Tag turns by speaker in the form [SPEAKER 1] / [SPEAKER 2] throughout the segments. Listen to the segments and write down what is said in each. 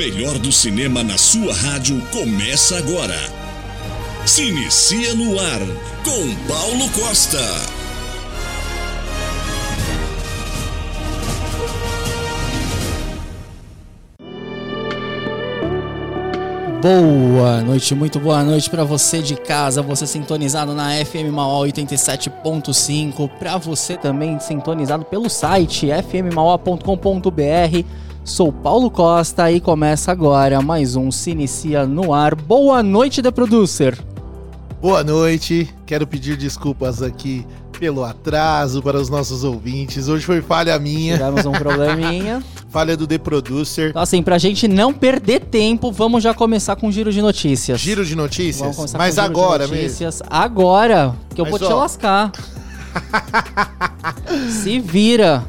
[SPEAKER 1] melhor do cinema na sua rádio começa agora. Se inicia no ar com Paulo Costa.
[SPEAKER 2] Boa noite, muito boa noite para você de casa, você sintonizado na FM Mauá 87.5, para você também sintonizado pelo site fmmaua.com.br. Sou Paulo Costa e começa agora mais um Se Inicia no Ar. Boa noite, The Producer.
[SPEAKER 3] Boa noite, quero pedir desculpas aqui pelo atraso para os nossos ouvintes. Hoje foi falha minha.
[SPEAKER 2] Tivemos um probleminha.
[SPEAKER 3] falha do The Producer.
[SPEAKER 2] Então, assim, pra gente não perder tempo, vamos já começar com o giro de notícias.
[SPEAKER 3] Giro de notícias?
[SPEAKER 2] Vamos começar
[SPEAKER 3] Mas
[SPEAKER 2] com o giro
[SPEAKER 3] agora
[SPEAKER 2] de notícias.
[SPEAKER 3] mesmo.
[SPEAKER 2] Agora, que eu
[SPEAKER 3] Mas,
[SPEAKER 2] vou te
[SPEAKER 3] ó.
[SPEAKER 2] lascar. Se vira.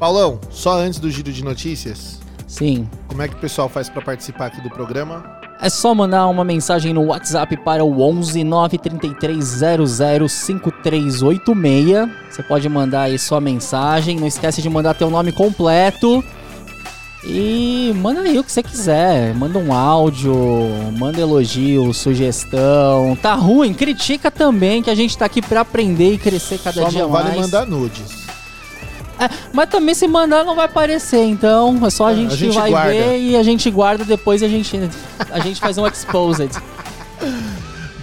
[SPEAKER 3] Paulão, só antes do giro de notícias,
[SPEAKER 2] Sim.
[SPEAKER 3] como é que o pessoal faz para participar aqui do programa?
[SPEAKER 2] É só mandar uma mensagem no WhatsApp para o 11 933 00 5386. Você pode mandar aí sua mensagem. Não esquece de mandar teu nome completo. E manda aí o que você quiser. Manda um áudio, manda elogio, sugestão. Tá ruim? Critica também, que a gente tá aqui pra aprender e crescer cada
[SPEAKER 3] só
[SPEAKER 2] dia
[SPEAKER 3] não vale
[SPEAKER 2] mais.
[SPEAKER 3] mandar nudes.
[SPEAKER 2] É, mas também se mandar não vai aparecer, então é só a
[SPEAKER 3] É,
[SPEAKER 2] gente,
[SPEAKER 3] a gente
[SPEAKER 2] vai
[SPEAKER 3] guarda.
[SPEAKER 2] ver e a gente guarda depois e a gente, a gente faz um exposed.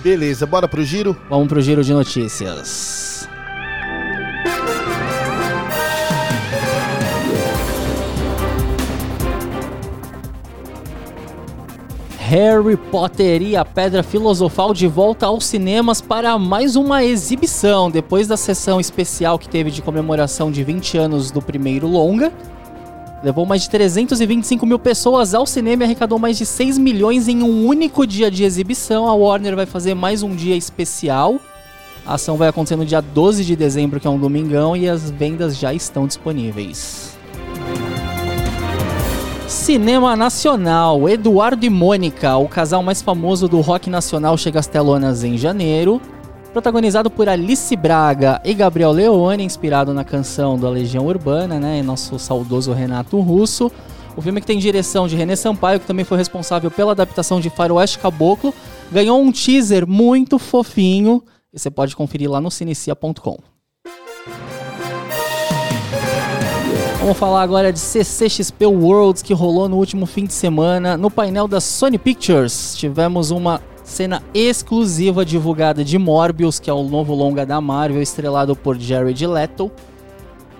[SPEAKER 3] Beleza, bora pro giro?
[SPEAKER 2] Vamos pro giro de notícias. Harry Potter e a Pedra Filosofal de volta aos cinemas para mais uma exibição. Depois da sessão especial que teve de comemoração de 20 anos do primeiro longa, levou mais de 325 mil pessoas ao cinema e arrecadou mais de 6 milhões em um único dia de exibição. A Warner vai fazer mais um dia especial. A ação vai acontecer no dia 12 de dezembro, que é um domingão, e as vendas já estão disponíveis. Cinema Nacional. Eduardo e Mônica, o casal mais famoso do rock nacional, chega às telonas em janeiro. Protagonizado por Alice Braga e Gabriel Leone, inspirado na canção da Legião Urbana, né? E nosso saudoso Renato Russo. O filme que tem direção de René Sampaio, que também foi responsável pela adaptação de Faroeste Caboclo, ganhou um teaser muito fofinho. E você pode conferir lá no cinecia.com. Vamos falar agora de CCXP Worlds que rolou no último fim de semana. No painel da Sony Pictures, tivemos uma cena exclusiva divulgada de Morbius, que é o novo longa da Marvel, estrelado por Jared Leto.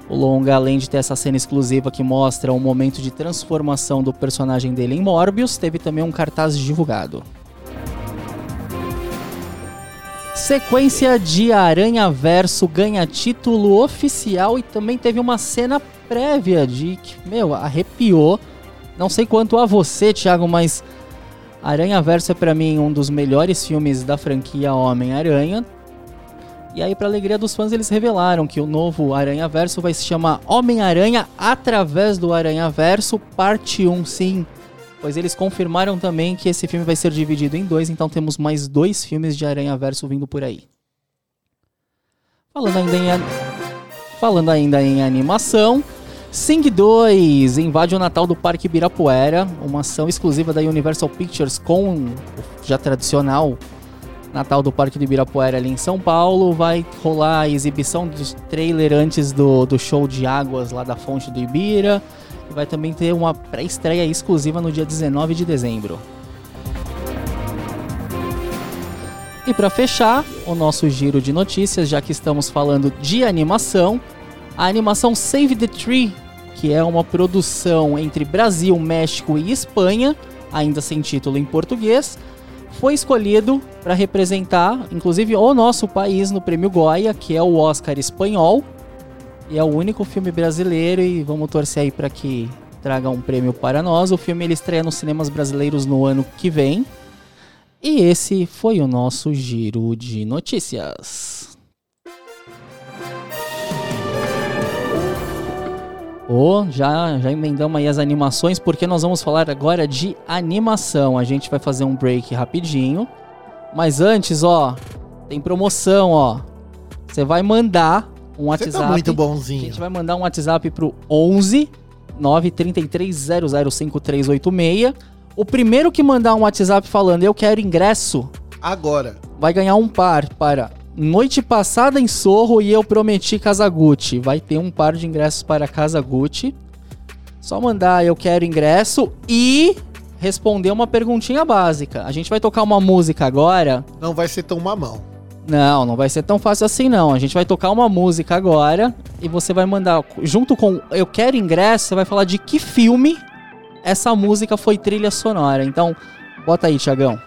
[SPEAKER 2] O longa, além de ter essa cena exclusiva que mostra o momento de transformação do personagem dele em Morbius, teve também um cartaz divulgado. Sequência de Aranha Verso ganha título oficial e também teve uma cena prévia de que, meu, arrepiou. Não sei quanto a você, Thiago, mas Aranha Verso é pra mim um dos melhores filmes da franquia Homem-Aranha. E aí, pra alegria dos fãs, eles revelaram que o novo Aranha Verso vai se chamar Homem-Aranha através do Aranha Verso, parte 1, sim. Pois eles confirmaram também que esse filme vai ser dividido em dois, então temos mais dois filmes de Aranha Verso vindo por aí. Falando ainda em, Falando ainda em animação, Sing 2 invade o Natal do Parque Ibirapuera, uma ação exclusiva da Universal Pictures com o já tradicional Natal do Parque do Ibirapuera ali em São Paulo. Vai rolar a exibição do trailer antes do, do show de águas lá da fonte do Ibira. E vai também ter uma pré-estreia exclusiva no dia 19 de dezembro. E para fechar o nosso giro de notícias, já que estamos falando de animação, a animação Save the Tree, que é uma produção entre Brasil, México e Espanha, ainda sem título em português, foi escolhido para representar, inclusive, o nosso país no Prêmio Goya, que é o Oscar espanhol. E é o único filme brasileiro e vamos torcer aí para que traga um prêmio para nós. O filme ele estreia nos cinemas brasileiros no ano que vem. E esse foi o nosso giro de notícias. Ô, já, já emendamos aí as animações, porque nós vamos falar agora de animação. A gente vai fazer um break rapidinho. Mas antes, ó, tem promoção, ó. Você vai mandar um
[SPEAKER 3] Você
[SPEAKER 2] WhatsApp.
[SPEAKER 3] tá muito
[SPEAKER 2] A
[SPEAKER 3] bonzinho.
[SPEAKER 2] gente vai mandar um WhatsApp pro 11 933005386. O primeiro que mandar um WhatsApp falando eu quero ingresso,
[SPEAKER 3] Agora.
[SPEAKER 2] vai ganhar um par para Noite Passada em Sorro e Eu Prometi Casa Gucci. Vai ter um par de ingressos para Casa Gucci. Só mandar eu quero ingresso e responder uma perguntinha básica. A gente vai tocar uma música agora.
[SPEAKER 3] Não vai ser tão mamão.
[SPEAKER 2] Não, não vai ser tão fácil assim não. A gente vai tocar uma música agora e você vai mandar junto com eu quero ingresso, você vai falar de que filme essa música foi trilha sonora. Então, bota aí, Tiagão.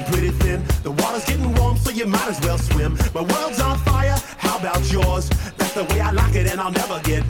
[SPEAKER 4] as well swim. My world's on fire, how about yours? That's the way I like it, and I'll never get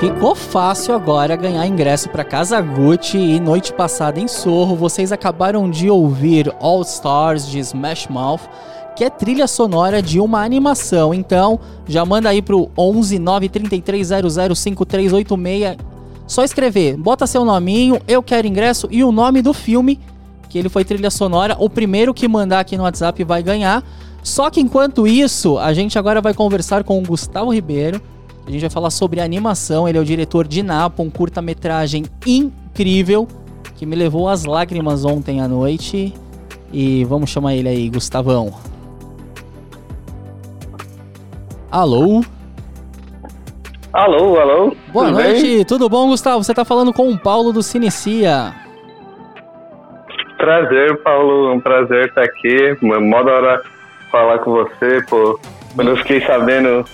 [SPEAKER 2] ficou fácil agora ganhar ingresso para Casa Gucci e noite passada em Sorro. Vocês acabaram de ouvir All Stars de Smash Mouth, que é trilha sonora de uma animação. Então, já manda aí pro 11 93300 5386. Só escrever, bota seu nominho, eu quero ingresso e o nome do filme que ele foi trilha sonora. O primeiro que mandar aqui no WhatsApp vai ganhar. Só que enquanto isso, a gente agora vai conversar com o Gustavo Ribeiro. A gente vai falar sobre animação. Ele é o diretor de Napa, um curta-metragem incrível que me levou às lágrimas ontem à noite. E vamos chamar ele aí, Gustavão. Alô?
[SPEAKER 5] Alô, alô.
[SPEAKER 2] Boa
[SPEAKER 5] tudo
[SPEAKER 2] noite,
[SPEAKER 5] Bem?
[SPEAKER 2] tudo bom, Gustavo? Você tá falando com o Paulo do Cinecia.
[SPEAKER 5] Prazer, Paulo. Um prazer estar aqui. Mó da hora falar com você, pô. Quando eu fiquei sabendo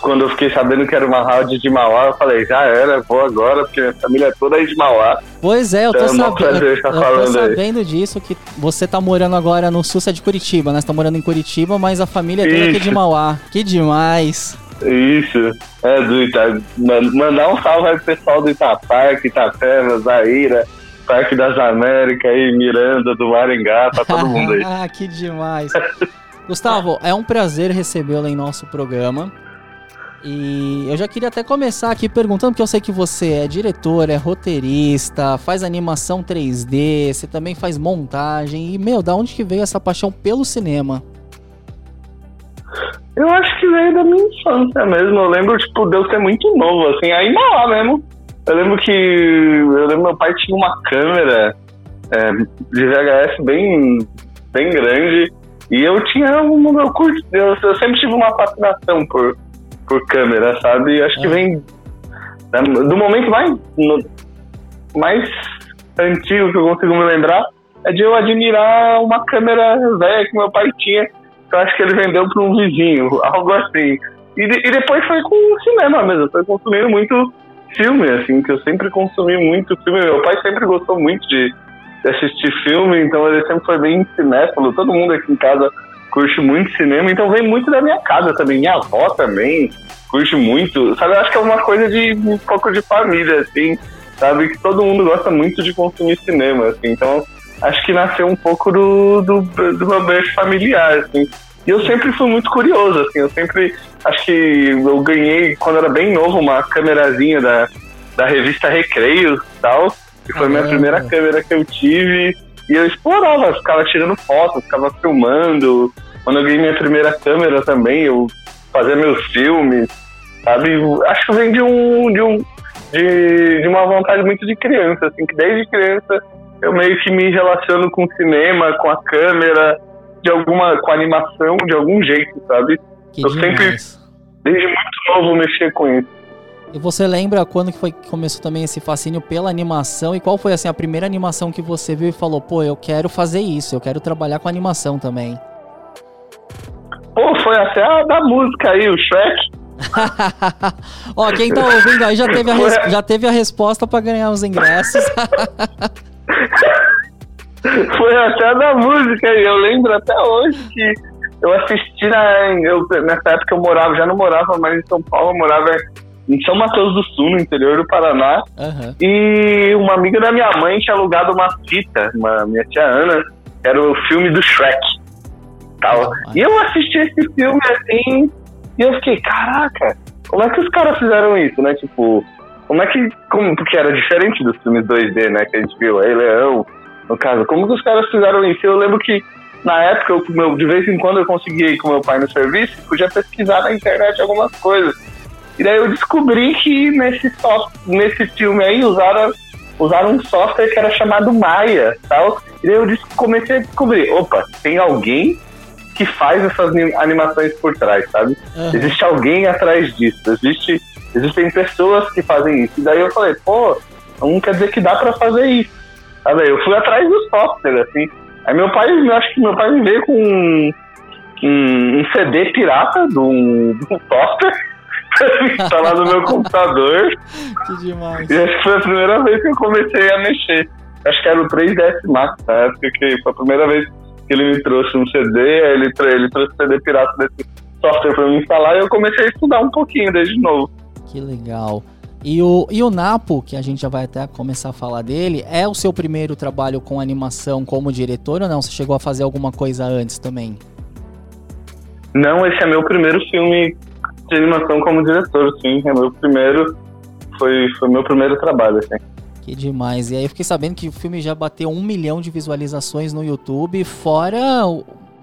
[SPEAKER 5] quando eu fiquei sabendo que era uma rádio de Mauá, eu falei, já era, vou agora, porque minha família é toda aí de Mauá.
[SPEAKER 2] Pois é, eu tô,
[SPEAKER 5] Então, é
[SPEAKER 2] sabe-
[SPEAKER 5] prazer
[SPEAKER 2] eu-
[SPEAKER 5] estar
[SPEAKER 2] eu tô sabendo disso, que você tá morando agora no sul, é de Curitiba, né? Você tá morando em Curitiba, mas a família é toda aqui de
[SPEAKER 5] Isso.
[SPEAKER 2] Mauá. Que demais.
[SPEAKER 5] Isso, é do Ita... man- Mandar um salve aí pro pessoal do Itaparque, Itapeva, Zaira, Parque das Américas aí, Miranda, do Maringá, pra todo mundo aí.
[SPEAKER 2] Ah, que demais. Gustavo, é um prazer recebê-lo em nosso programa. E eu já queria até começar aqui perguntando, porque eu sei que você é diretor, é roteirista, faz animação 3D, você também faz montagem. E, meu, da onde que veio essa paixão pelo cinema?
[SPEAKER 5] Eu acho que veio da minha infância mesmo. Eu lembro, tipo, de eu ser muito novo, assim, aí Mauá mesmo. Eu lembro que. Eu lembro meu pai tinha uma câmera é, de VHS bem, bem grande. E eu tinha um. Eu, curti, eu, eu sempre tive uma fascinação por, por câmera, sabe? Eu acho que
[SPEAKER 2] É.
[SPEAKER 5] vem né, do momento mais, no- mais antigo que eu consigo me lembrar é de eu admirar uma câmera velha que meu pai tinha. que Eu acho que ele vendeu para um vizinho, algo assim. E, de- e depois foi com o cinema mesmo, foi consumindo muito filme, assim, que eu sempre consumi muito filme. Meu pai sempre gostou muito de, de assistir filme, então ele sempre foi bem cinéfilo. Todo mundo aqui em casa curte muito cinema, então vem muito da minha casa também. Minha avó também curte muito. Sabe, eu acho que é uma coisa de um pouco de família, assim, sabe? Que todo mundo gosta muito de consumir cinema, assim. Então, acho que nasceu um pouco do, do, do meu berço familiar, assim. E eu sempre fui muito curioso, assim, eu sempre acho que eu ganhei, quando era bem novo, uma câmerazinha da, da revista Recreios e tal, que foi a minha primeira câmera que eu tive, e eu explorava, ficava tirando fotos, ficava filmando. Quando eu ganhei minha primeira câmera também, eu fazia meus filmes, sabe? Acho que vem de um, de um de, de uma vontade muito de criança, assim, que desde criança eu meio que me relaciono com o cinema, com a câmera, de alguma, com a animação, de algum jeito, sabe?
[SPEAKER 2] Que
[SPEAKER 5] Eu sempre-
[SPEAKER 2] demais.
[SPEAKER 5] Desde muito novo mexer com isso.
[SPEAKER 2] E você lembra quando que foi que começou também esse fascínio pela animação? E qual foi assim a primeira animação que você viu e falou, pô, eu quero fazer isso, eu quero trabalhar com animação também?
[SPEAKER 5] Pô, foi até a da música aí, o Shrek.
[SPEAKER 2] Ó, quem tá ouvindo aí já teve a, res- já teve a resposta pra ganhar os ingressos.
[SPEAKER 5] Foi até a da música aí. Eu lembro até hoje que eu assisti na. Eu, nessa época eu morava, já não morava mais em São Paulo, eu morava em São Mateus do Sul, no interior do Paraná.
[SPEAKER 2] Aham.
[SPEAKER 5] E uma amiga da minha mãe tinha alugado uma fita, uma, minha tia Ana, que era o filme do Shrek. Tal. E eu assisti esse filme assim, e eu fiquei, caraca, como é que os caras fizeram isso, né? Tipo, como é que. Como, porque era diferente dos filmes 2D, né? Que a gente viu, Rei Leão, no caso. Como que os caras fizeram isso? Eu lembro que na época, eu, meu, de vez em quando eu conseguia ir com meu pai no serviço, podia pesquisar na internet algumas coisas. E daí eu descobri que nesse, soft, nesse filme aí usaram, usaram um software que era chamado Maya tal. E daí eu comecei a descobrir, opa, tem alguém que faz essas ani- animações por trás, sabe?
[SPEAKER 2] aham.
[SPEAKER 5] Existe alguém atrás disso, existe, existem pessoas que fazem isso. E daí eu falei, pô, não quer dizer que dá pra fazer isso. Sabe? Eu fui atrás do software, assim. Aí meu pai, eu acho que meu pai me veio com um, um, um CD pirata de um, de um software eu instalar no meu computador.
[SPEAKER 2] Que demais.
[SPEAKER 5] E acho que foi a primeira vez que eu comecei a mexer. Acho que era o 3DS Max, na época que foi a primeira vez ele me trouxe um CD, ele, ele trouxe o CD pirata desse software pra me instalar e eu comecei a estudar um pouquinho desde novo.
[SPEAKER 2] Que legal. E o, e o Napo, que a gente já vai até começar a falar dele, é o seu primeiro trabalho com animação como diretor ou não? Você chegou a fazer alguma coisa antes também?
[SPEAKER 5] Não, esse é meu primeiro filme de animação como diretor, sim. É meu primeiro. Foi, foi meu primeiro trabalho, assim.
[SPEAKER 2] Que demais. E aí eu fiquei sabendo que o filme já bateu um milhão de visualizações no YouTube, fora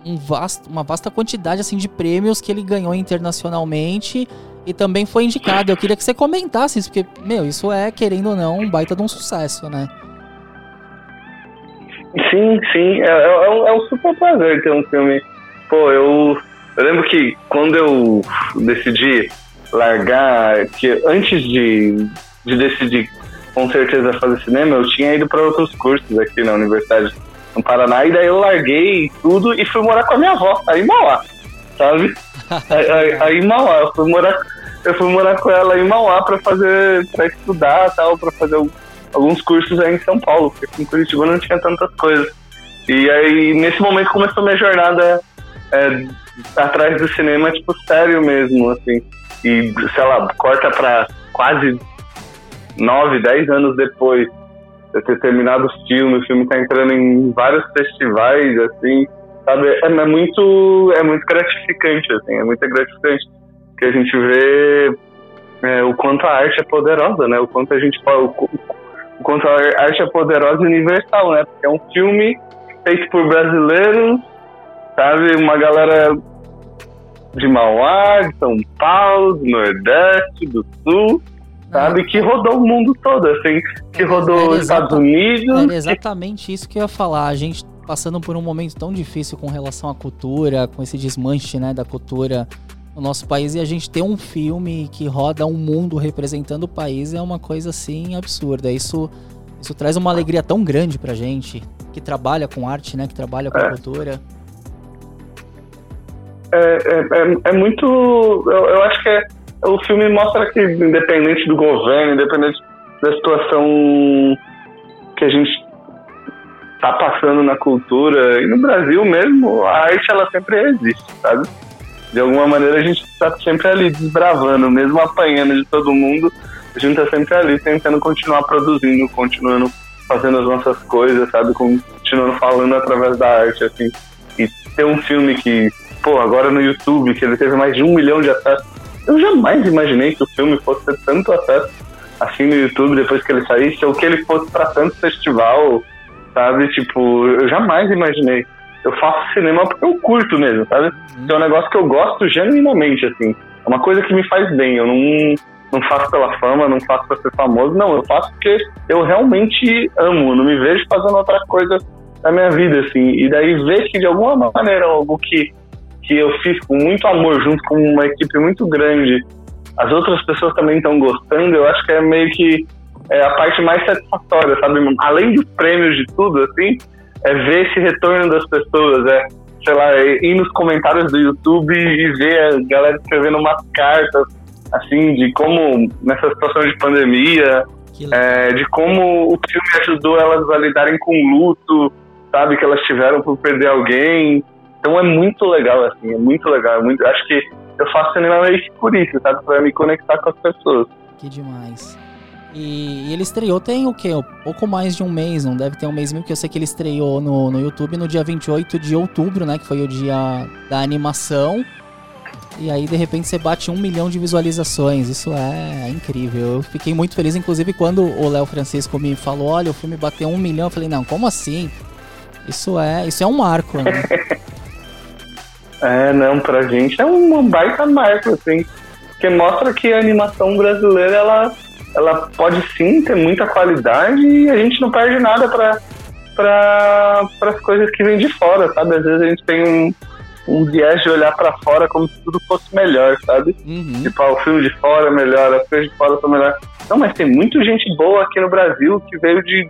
[SPEAKER 2] um vasto, uma vasta quantidade assim de prêmios que ele ganhou internacionalmente e também foi indicado. Eu queria que você comentasse isso, porque, meu, isso é, querendo ou não, um baita de um sucesso, né?
[SPEAKER 5] Sim, sim. É, é- é um, é um super prazer ter um filme. Pô, eu, eu lembro que quando eu decidi largar, que antes de, de decidir com certeza fazer cinema, eu tinha ido para outros cursos aqui na Universidade no Paraná, e daí eu larguei tudo e fui morar com a minha avó, aí em Mauá, sabe? aí, aí, aí em Mauá, eu fui morar, eu fui morar com ela em Mauá pra fazer, pra estudar tal, pra fazer al- alguns cursos aí em São Paulo, porque aqui em Curitiba não tinha tantas coisas. E aí, nesse momento, começou minha jornada é, atrás do cinema, tipo, sério mesmo, assim. E, sei lá, corta pra quase nove, dez anos depois de ter terminado o filme, o filme tá entrando em vários festivais, assim, sabe? É, é muito, é muito gratificante, assim, é muito gratificante que a gente vê é, o quanto a arte é poderosa, né? O quanto a gente o, o quanto a arte é poderosa e universal, né? Porque é um filme feito por brasileiros, sabe? Uma galera de Mauá, de São Paulo, do Nordeste, do Sul, sabe? Que rodou o mundo todo, assim, que rodou
[SPEAKER 2] Era
[SPEAKER 5] os Estados Unidos.
[SPEAKER 2] Era
[SPEAKER 5] que-
[SPEAKER 2] exatamente isso que eu ia falar. A gente passando por um momento tão difícil com relação à cultura, com esse desmanche né, da cultura no nosso país, e a gente ter um filme que roda um mundo representando o país é uma coisa assim absurda. Isso, isso traz uma alegria tão grande pra gente que trabalha com arte, né? Que trabalha com
[SPEAKER 5] É.
[SPEAKER 2] cultura.
[SPEAKER 5] é, é, é, é muito. Eu, eu acho que é, o filme mostra que, independente do governo, independente da situação que a gente tá passando na cultura, e no Brasil mesmo, a arte ela sempre existe, sabe? De alguma maneira a gente tá sempre ali desbravando, mesmo apanhando de todo mundo, a gente tá sempre ali tentando continuar produzindo, continuando fazendo as nossas coisas, sabe? Continuando falando através da arte, assim. E ter um filme que pô, agora no YouTube, que ele teve mais de um milhão de acessos. Eu jamais imaginei que o filme fosse ter tanto acesso assim no YouTube depois que ele saísse, ou que ele fosse pra tanto festival, sabe? Tipo, eu jamais imaginei. Eu faço cinema porque eu curto mesmo, sabe? É um negócio que eu gosto genuinamente, assim. É uma coisa que me faz bem. Eu não, não faço pela fama, não faço pra ser famoso, não. Eu faço porque eu realmente amo. Não me vejo fazendo outra coisa na minha vida, assim. E daí ver que de alguma maneira algo que que eu fiz com muito amor junto com uma equipe muito grande, as outras pessoas também estão gostando, eu acho que é meio que é a parte mais satisfatória, sabe? Além dos prêmios de tudo, assim, é ver esse retorno das pessoas, é, sei lá, é ir nos comentários do YouTube e ver a galera escrevendo umas cartas, assim, de como, nessa situação de pandemia, é, de como o filme ajudou elas a lidarem com o luto, sabe, que elas tiveram por perder alguém. Então é muito legal, assim, é muito legal. é muito, acho que eu faço cinema meio que por isso, sabe, pra me conectar com as pessoas.
[SPEAKER 2] Que demais. E, ele estreou tem o quê? Um pouco mais de um mês, não deve ter um mês mil, porque eu sei que ele estreou no, no YouTube no dia 28 de outubro, né? Que foi o dia da animação. E aí, de repente, você bate um milhão de visualizações. Isso é incrível. Eu fiquei muito feliz, inclusive, quando o Léo Francisco me falou: olha, o filme bateu um milhão. Eu falei, não, como assim? Isso é, isso é um marco, né?
[SPEAKER 5] É, não, pra gente é uma baita marca, assim, que mostra que a animação brasileira, ela, ela pode sim ter muita qualidade e a gente não perde nada pra, pra, pras coisas que vêm de fora, sabe? Às vezes a gente tem um, um viés de olhar pra fora como se tudo fosse melhor, sabe?
[SPEAKER 2] Uhum.
[SPEAKER 5] Tipo, ah, o filme de fora é melhor, as coisas de fora são melhor. Não, mas tem muita gente boa aqui no Brasil que veio de.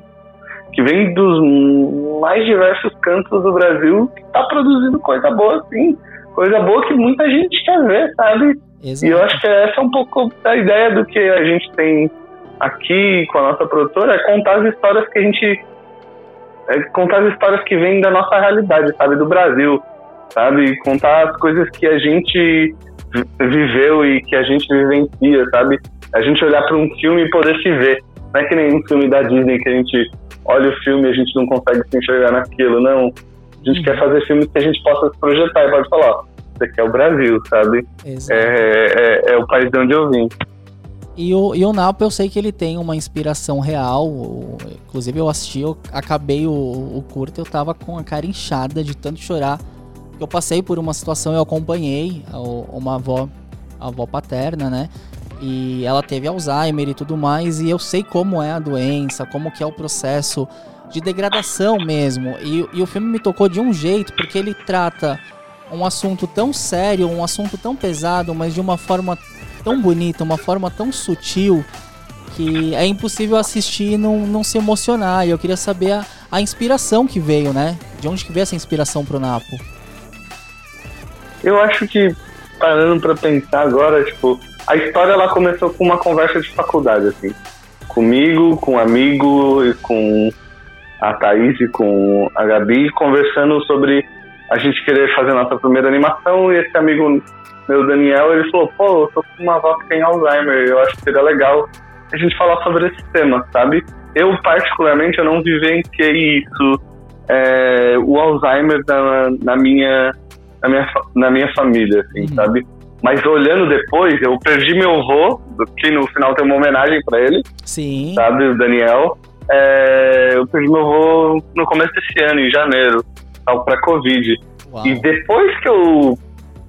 [SPEAKER 5] Que vem dos mais diversos cantos do Brasil que tá produzindo coisa boa, sim. Coisa boa que muita gente quer ver, sabe? E eu
[SPEAKER 2] Exato.
[SPEAKER 5] acho que essa é um pouco a ideia do que a gente tem aqui com a nossa produtora, é contar as histórias que a gente. É contar as histórias que vêm da nossa realidade, sabe? Do Brasil, sabe? Contar as coisas que a gente vi- viveu e que a gente vivencia, sabe? A gente olhar para um filme e poder se ver. Não é que nem um filme da Disney que a gente olha o filme e a gente não consegue se enxergar naquilo, não. A gente
[SPEAKER 2] Uhum.
[SPEAKER 5] quer fazer filmes que a gente possa se projetar e pode falar, ó, isso aqui é o Brasil, sabe?
[SPEAKER 2] Exato.
[SPEAKER 5] É, é, é o país de onde eu vim.
[SPEAKER 2] E o, e o Napo eu sei que ele tem uma inspiração real. Inclusive eu assisti, eu acabei o, o curto, eu tava com a cara inchada de tanto chorar. Eu passei por uma situação, eu acompanhei uma avó, a avó paterna, né? E ela teve Alzheimer e tudo mais, e eu sei como é a doença, como que é o processo de degradação mesmo. E, e o filme me tocou de um jeito, porque ele trata um assunto tão sério, um assunto tão pesado, mas de uma forma tão bonita, uma forma tão sutil que é impossível assistir e não, não se emocionar. E eu queria saber a, a inspiração que veio, né? De onde que veio essa inspiração pro Napo?
[SPEAKER 5] Eu acho que, parando pra pensar agora, tipo, a história ela começou com uma conversa de faculdade, assim. Comigo, com um amigo e com a Thaís e com a Gabi, conversando sobre a gente querer fazer nossa primeira animação e esse amigo meu, Daniel, ele falou, pô, eu tô com uma avó que tem Alzheimer, eu acho que seria legal a gente falar sobre esse tema, sabe? Eu, particularmente, eu não vivenciei isso, é, o Alzheimer na, na, minha, na, minha, na minha família, assim,
[SPEAKER 2] Uhum.
[SPEAKER 5] sabe? Mas olhando depois, eu perdi meu avô, que no final tem uma homenagem pra ele,
[SPEAKER 2] Sim.
[SPEAKER 5] sabe, o Daniel. É, eu perdi meu avô no começo desse ano, em janeiro, tal, pra Covid.
[SPEAKER 2] Uau.
[SPEAKER 5] E depois que eu.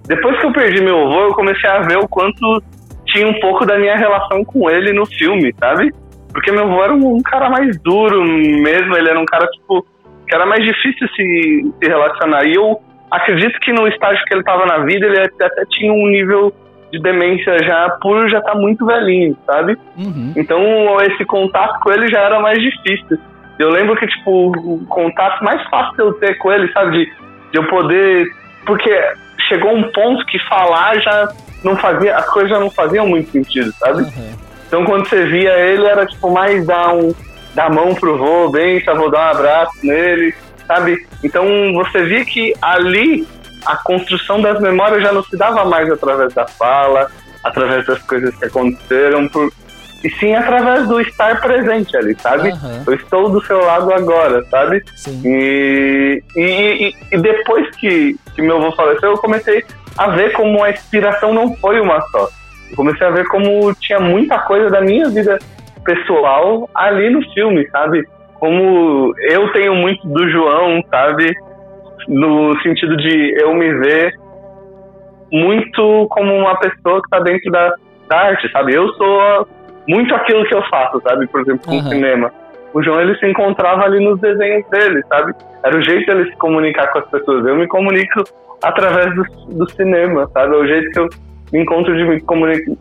[SPEAKER 5] Depois que eu perdi meu avô, eu comecei a ver o quanto tinha um pouco da minha relação com ele no filme, sabe? Porque meu avô era um, um cara mais duro mesmo, ele era um cara, tipo, que era mais difícil se, se relacionar. E eu acredito que no estágio que ele tava na vida, ele até, tinha um nível de demência já por já estar muito velhinho, sabe?
[SPEAKER 2] Uhum.
[SPEAKER 5] Então esse contato com ele já era mais difícil. Eu lembro que, tipo, o contato mais fácil de eu ter com ele, sabe? De, de eu poder. Porque chegou um ponto que falar já não fazia. As coisas já não faziam muito sentido, sabe?
[SPEAKER 2] Uhum.
[SPEAKER 5] Então quando você via ele, era tipo mais dar, um, dar a mão pro vô, bem, só vou dar um abraço nele, sabe? Então você via que ali a construção das memórias já não se dava mais através da fala, através das coisas que aconteceram, por, e sim através do estar presente ali, sabe?
[SPEAKER 2] Aham.
[SPEAKER 5] Eu estou do seu lado agora, sabe? E, e, e- e depois que, que meu avô faleceu, eu comecei a ver como a inspiração não foi uma só. Eu comecei a ver como tinha muita coisa da minha vida pessoal ali no filme, sabe? Como eu tenho muito do João, sabe? No sentido de eu me ver muito como uma pessoa que está dentro da, da arte, sabe? Eu sou muito aquilo que eu faço, sabe? Por exemplo, com
[SPEAKER 2] Aham.
[SPEAKER 5] o cinema. O João, ele se encontrava ali nos desenhos dele, sabe? Era o jeito dele se comunicar com as pessoas. Eu me comunico através do, do cinema, sabe? É o jeito que eu encontro de me comunicar,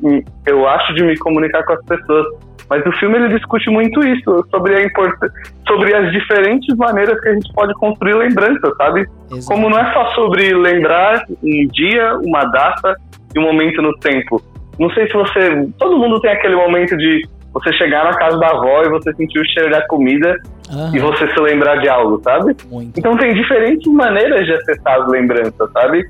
[SPEAKER 5] eu acho de me comunicar com as pessoas. Mas o filme ele discute muito isso, sobre a importância, sobre as diferentes maneiras que a gente pode construir lembranças, sabe?
[SPEAKER 2] Exato.
[SPEAKER 5] Como não é só sobre lembrar um dia, uma data e um momento no tempo. Não sei se você. Todo mundo tem aquele momento de você chegar na casa da avó e você sentir o cheiro da comida
[SPEAKER 2] Aham.
[SPEAKER 5] e você se lembrar de algo, sabe?
[SPEAKER 2] Muito.
[SPEAKER 5] Então tem diferentes maneiras de acessar as lembranças, sabe?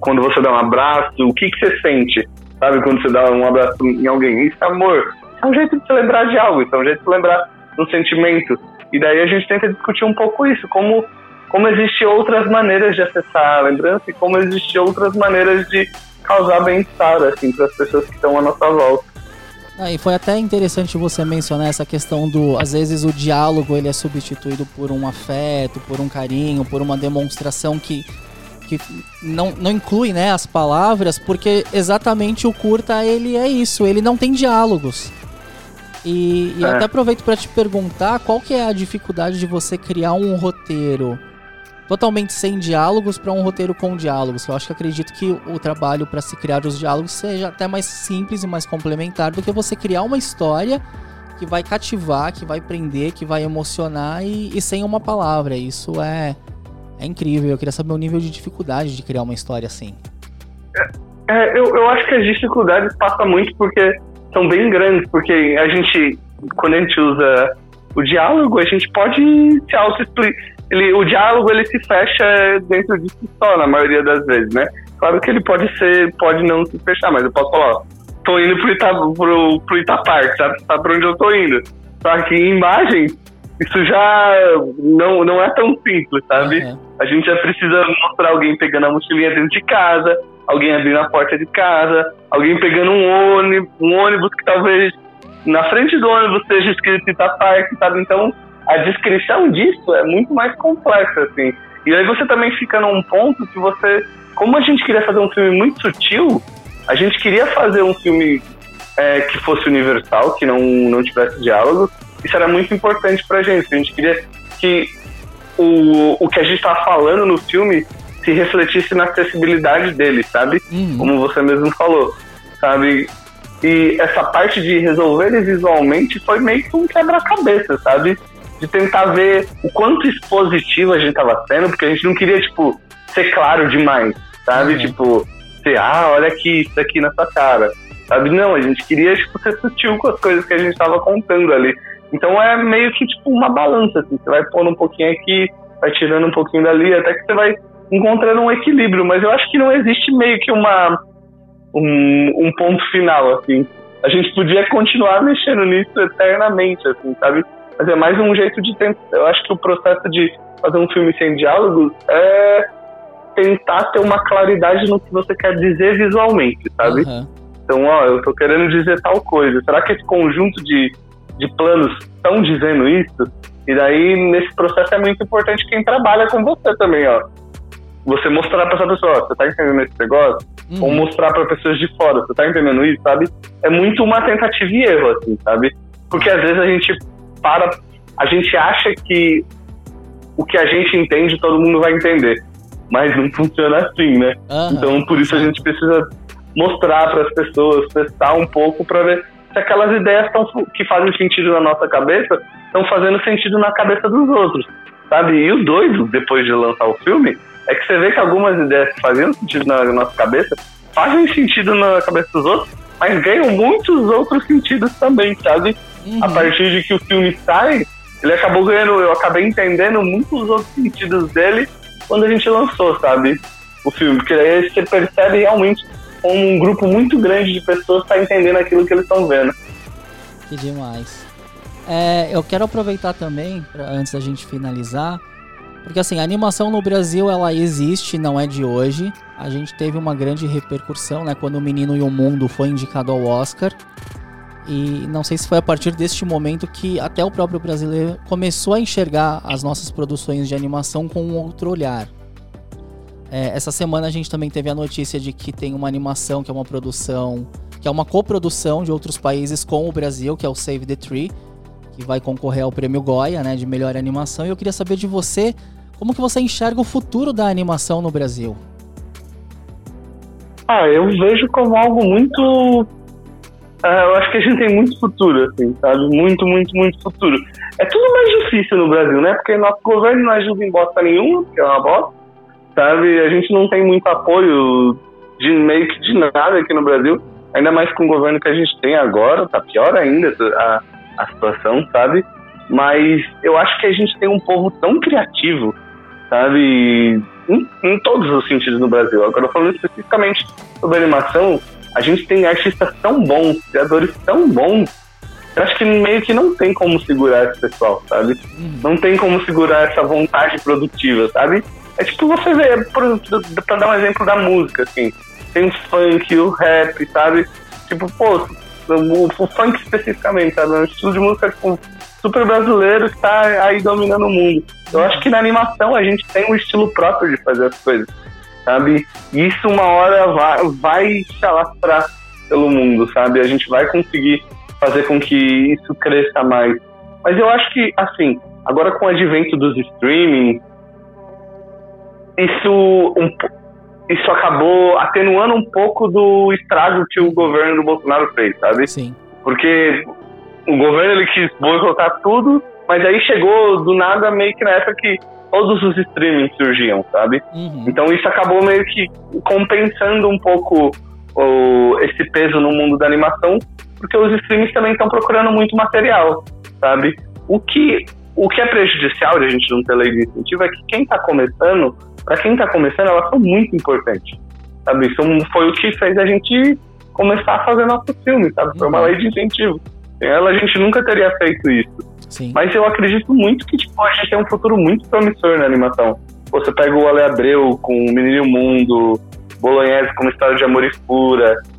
[SPEAKER 5] Quando você dá um abraço, o que, que você sente? Sabe? Quando você dá um abraço em alguém, isso é amor. É um jeito de se lembrar de algo, isso é um jeito de se lembrar de um sentimento. E daí a gente tenta discutir um pouco isso, como, como existem outras maneiras de acessar a lembrança e como existem outras maneiras de causar bem-estar, assim, para as pessoas que estão à nossa volta.
[SPEAKER 2] Ah, e foi até interessante você mencionar essa questão do, às vezes o diálogo ele é substituído por um afeto, por um carinho, por uma demonstração que, que não, não inclui, né, as palavras, porque exatamente o curta ele é isso, ele não tem diálogos. E, e
[SPEAKER 5] É.
[SPEAKER 2] até aproveito para te perguntar qual que é a dificuldade de você criar um roteiro totalmente sem diálogos para um roteiro com diálogos. Eu acho que acredito que o trabalho para se criar os diálogos seja até mais simples e mais complementar do que você criar uma história que vai cativar, que vai prender, que vai emocionar e, e sem uma palavra. Isso é, é incrível. Eu queria saber o nível de dificuldade de criar uma história assim.
[SPEAKER 5] É, eu, eu acho que as dificuldades passam muito porque são bem grandes, porque a gente, quando a gente usa o diálogo, a gente pode se auto ele O diálogo ele se fecha dentro de si só, na maioria das vezes, né? Claro que ele pode ser, pode não se fechar, mas eu posso falar, ó, tô indo pro, Ita, pro, pro Itapark, sabe? Sabe pra onde eu tô indo. Só que em imagem, isso já não, não é tão simples, sabe?
[SPEAKER 2] Aham.
[SPEAKER 5] A gente já precisa mostrar alguém pegando a mochilinha dentro de casa, alguém abrindo a porta de casa, alguém pegando um ônibus, um ônibus que talvez na frente do ônibus seja escrito Itapark, sabe? Então, a descrição disso é muito mais complexa, assim. E aí você também fica num ponto que você... Como a gente queria fazer um filme muito sutil, a gente queria fazer um filme é, que fosse universal, que não, não tivesse diálogo. Isso era muito importante pra gente. A gente queria que o, o que a gente tava falando no filme se refletisse na acessibilidade dele, sabe?
[SPEAKER 2] Uhum.
[SPEAKER 5] Como você mesmo falou, sabe? E essa parte de resolver ele visualmente foi meio que um quebra-cabeça, sabe? De tentar ver o quanto expositivo a gente tava sendo, porque a gente não queria, tipo, ser claro demais, sabe?
[SPEAKER 2] Uhum.
[SPEAKER 5] Tipo, ser, ah, olha aqui, isso aqui na sua cara. sabe? Não, a gente queria, tipo, ser sutil com as coisas que a gente tava contando ali. Então é meio que, tipo, uma balança, assim. Você vai pondo um pouquinho aqui, vai tirando um pouquinho dali, até que você vai encontrando um equilíbrio. Mas eu acho que não existe meio que uma... Um, um ponto final, assim. A gente podia continuar mexendo nisso eternamente, assim, sabe? Mas é mais um jeito de tentar. Eu acho que o processo de fazer um filme sem diálogos é tentar ter uma claridade no que você quer dizer visualmente, sabe?
[SPEAKER 2] Aham.
[SPEAKER 5] Então, ó, eu tô querendo dizer tal coisa. Será que esse conjunto de, de planos estão dizendo isso? E daí, nesse processo, é muito importante quem trabalha com você também, ó. Você mostrar pra essa pessoa, ó, você tá entendendo esse negócio?
[SPEAKER 2] Uhum.
[SPEAKER 5] Ou mostrar pra pessoas de fora, você tá entendendo isso, sabe? É muito uma tentativa e erro, assim, sabe? Porque às vezes a gente para, a gente acha que o que a gente entende todo mundo vai entender. Mas não funciona assim, né?
[SPEAKER 2] Aham.
[SPEAKER 5] Então, por isso a gente precisa mostrar para as pessoas, testar um pouco para ver se aquelas ideias tão, que fazem sentido na nossa cabeça estão fazendo sentido na cabeça dos outros, sabe? E o doido, depois de lançar o filme, é que você vê que algumas ideias que faziam sentido na nossa cabeça fazem sentido na cabeça dos outros, mas ganham muitos outros sentidos também, sabe?
[SPEAKER 2] Uhum.
[SPEAKER 5] A partir de que o filme sai, ele acabou ganhando, eu acabei entendendo muitos outros sentidos dele quando a gente lançou, sabe? O filme, porque aí você percebe realmente um grupo muito grande de pessoas está entendendo aquilo que eles estão vendo.
[SPEAKER 2] Que demais. É, eu quero aproveitar também, pra, antes da gente finalizar, porque assim, a animação no Brasil ela existe, não é de hoje. A gente teve uma grande repercussão, né, quando o Menino e o Mundo foi indicado ao Oscar. E não sei se foi a partir deste momento que até o próprio brasileiro começou a enxergar as nossas produções de animação com um outro olhar. É, essa semana a gente também teve a notícia de que tem uma animação que é uma produção, que é uma coprodução de outros países com o Brasil, que é o Save the Tree, que vai concorrer ao prêmio Goya, né, de melhor animação. E eu queria saber de você, como que você enxerga o futuro da animação no Brasil?
[SPEAKER 5] Ah, eu vejo como algo muito. ah, eu acho que a gente tem muito futuro, assim, sabe? Muito, muito, muito futuro. É tudo mais difícil no Brasil, né? Porque nosso governo não ajuda em bosta nenhuma, que é uma bosta, sabe? A gente não tem muito apoio de meio que de nada aqui no Brasil, ainda mais com o governo que a gente tem agora, tá pior ainda a, a situação, sabe? Mas eu acho que a gente tem um povo tão criativo, sabe? Em, em todos os sentidos no Brasil. Agora, falando especificamente sobre animação, a gente tem artistas tão bons, criadores tão bons, eu acho que meio que não tem como segurar esse pessoal, sabe?
[SPEAKER 2] Uhum.
[SPEAKER 5] Não tem como segurar essa vontade produtiva, sabe? É tipo você vê, por, pra dar um exemplo da música, assim, tem o funk, o rap, sabe? Tipo, pô, o, o funk especificamente, sabe? É um estilo de música tipo, super brasileiro que tá aí dominando o mundo. Eu acho que na animação a gente tem um estilo próprio de fazer as coisas, sabe? E isso uma hora vai, vai se alastrar pelo mundo, sabe? A gente vai conseguir fazer com que isso cresça mais. Mas eu acho que, assim, agora com o advento dos streaming, isso, um isso acabou atenuando um pouco do estrago que o governo do Bolsonaro fez, sabe?
[SPEAKER 2] Sim.
[SPEAKER 5] Porque o governo ele quis boicotar tudo, mas aí chegou do nada meio que na época que todos os streamings surgiam, sabe?
[SPEAKER 2] Uhum.
[SPEAKER 5] Então isso acabou meio que compensando um pouco o- esse peso no mundo da animação, porque os streams também estão procurando muito material, sabe? O que, o que é prejudicial de a gente não ter lei de incentivo é que quem está começando, para quem está começando, elas são muito importantes, sabe? Isso foi o que fez a gente começar a fazer nossos filmes, sabe? Foi uma lei de incentivo. Sem ela a gente nunca teria feito isso.
[SPEAKER 2] Sim.
[SPEAKER 5] Mas eu acredito muito que tipo, a gente tem um futuro muito promissor na animação. Você pega o Ale Abreu com o Menino o Mundo, Bolognese com uma história de amor e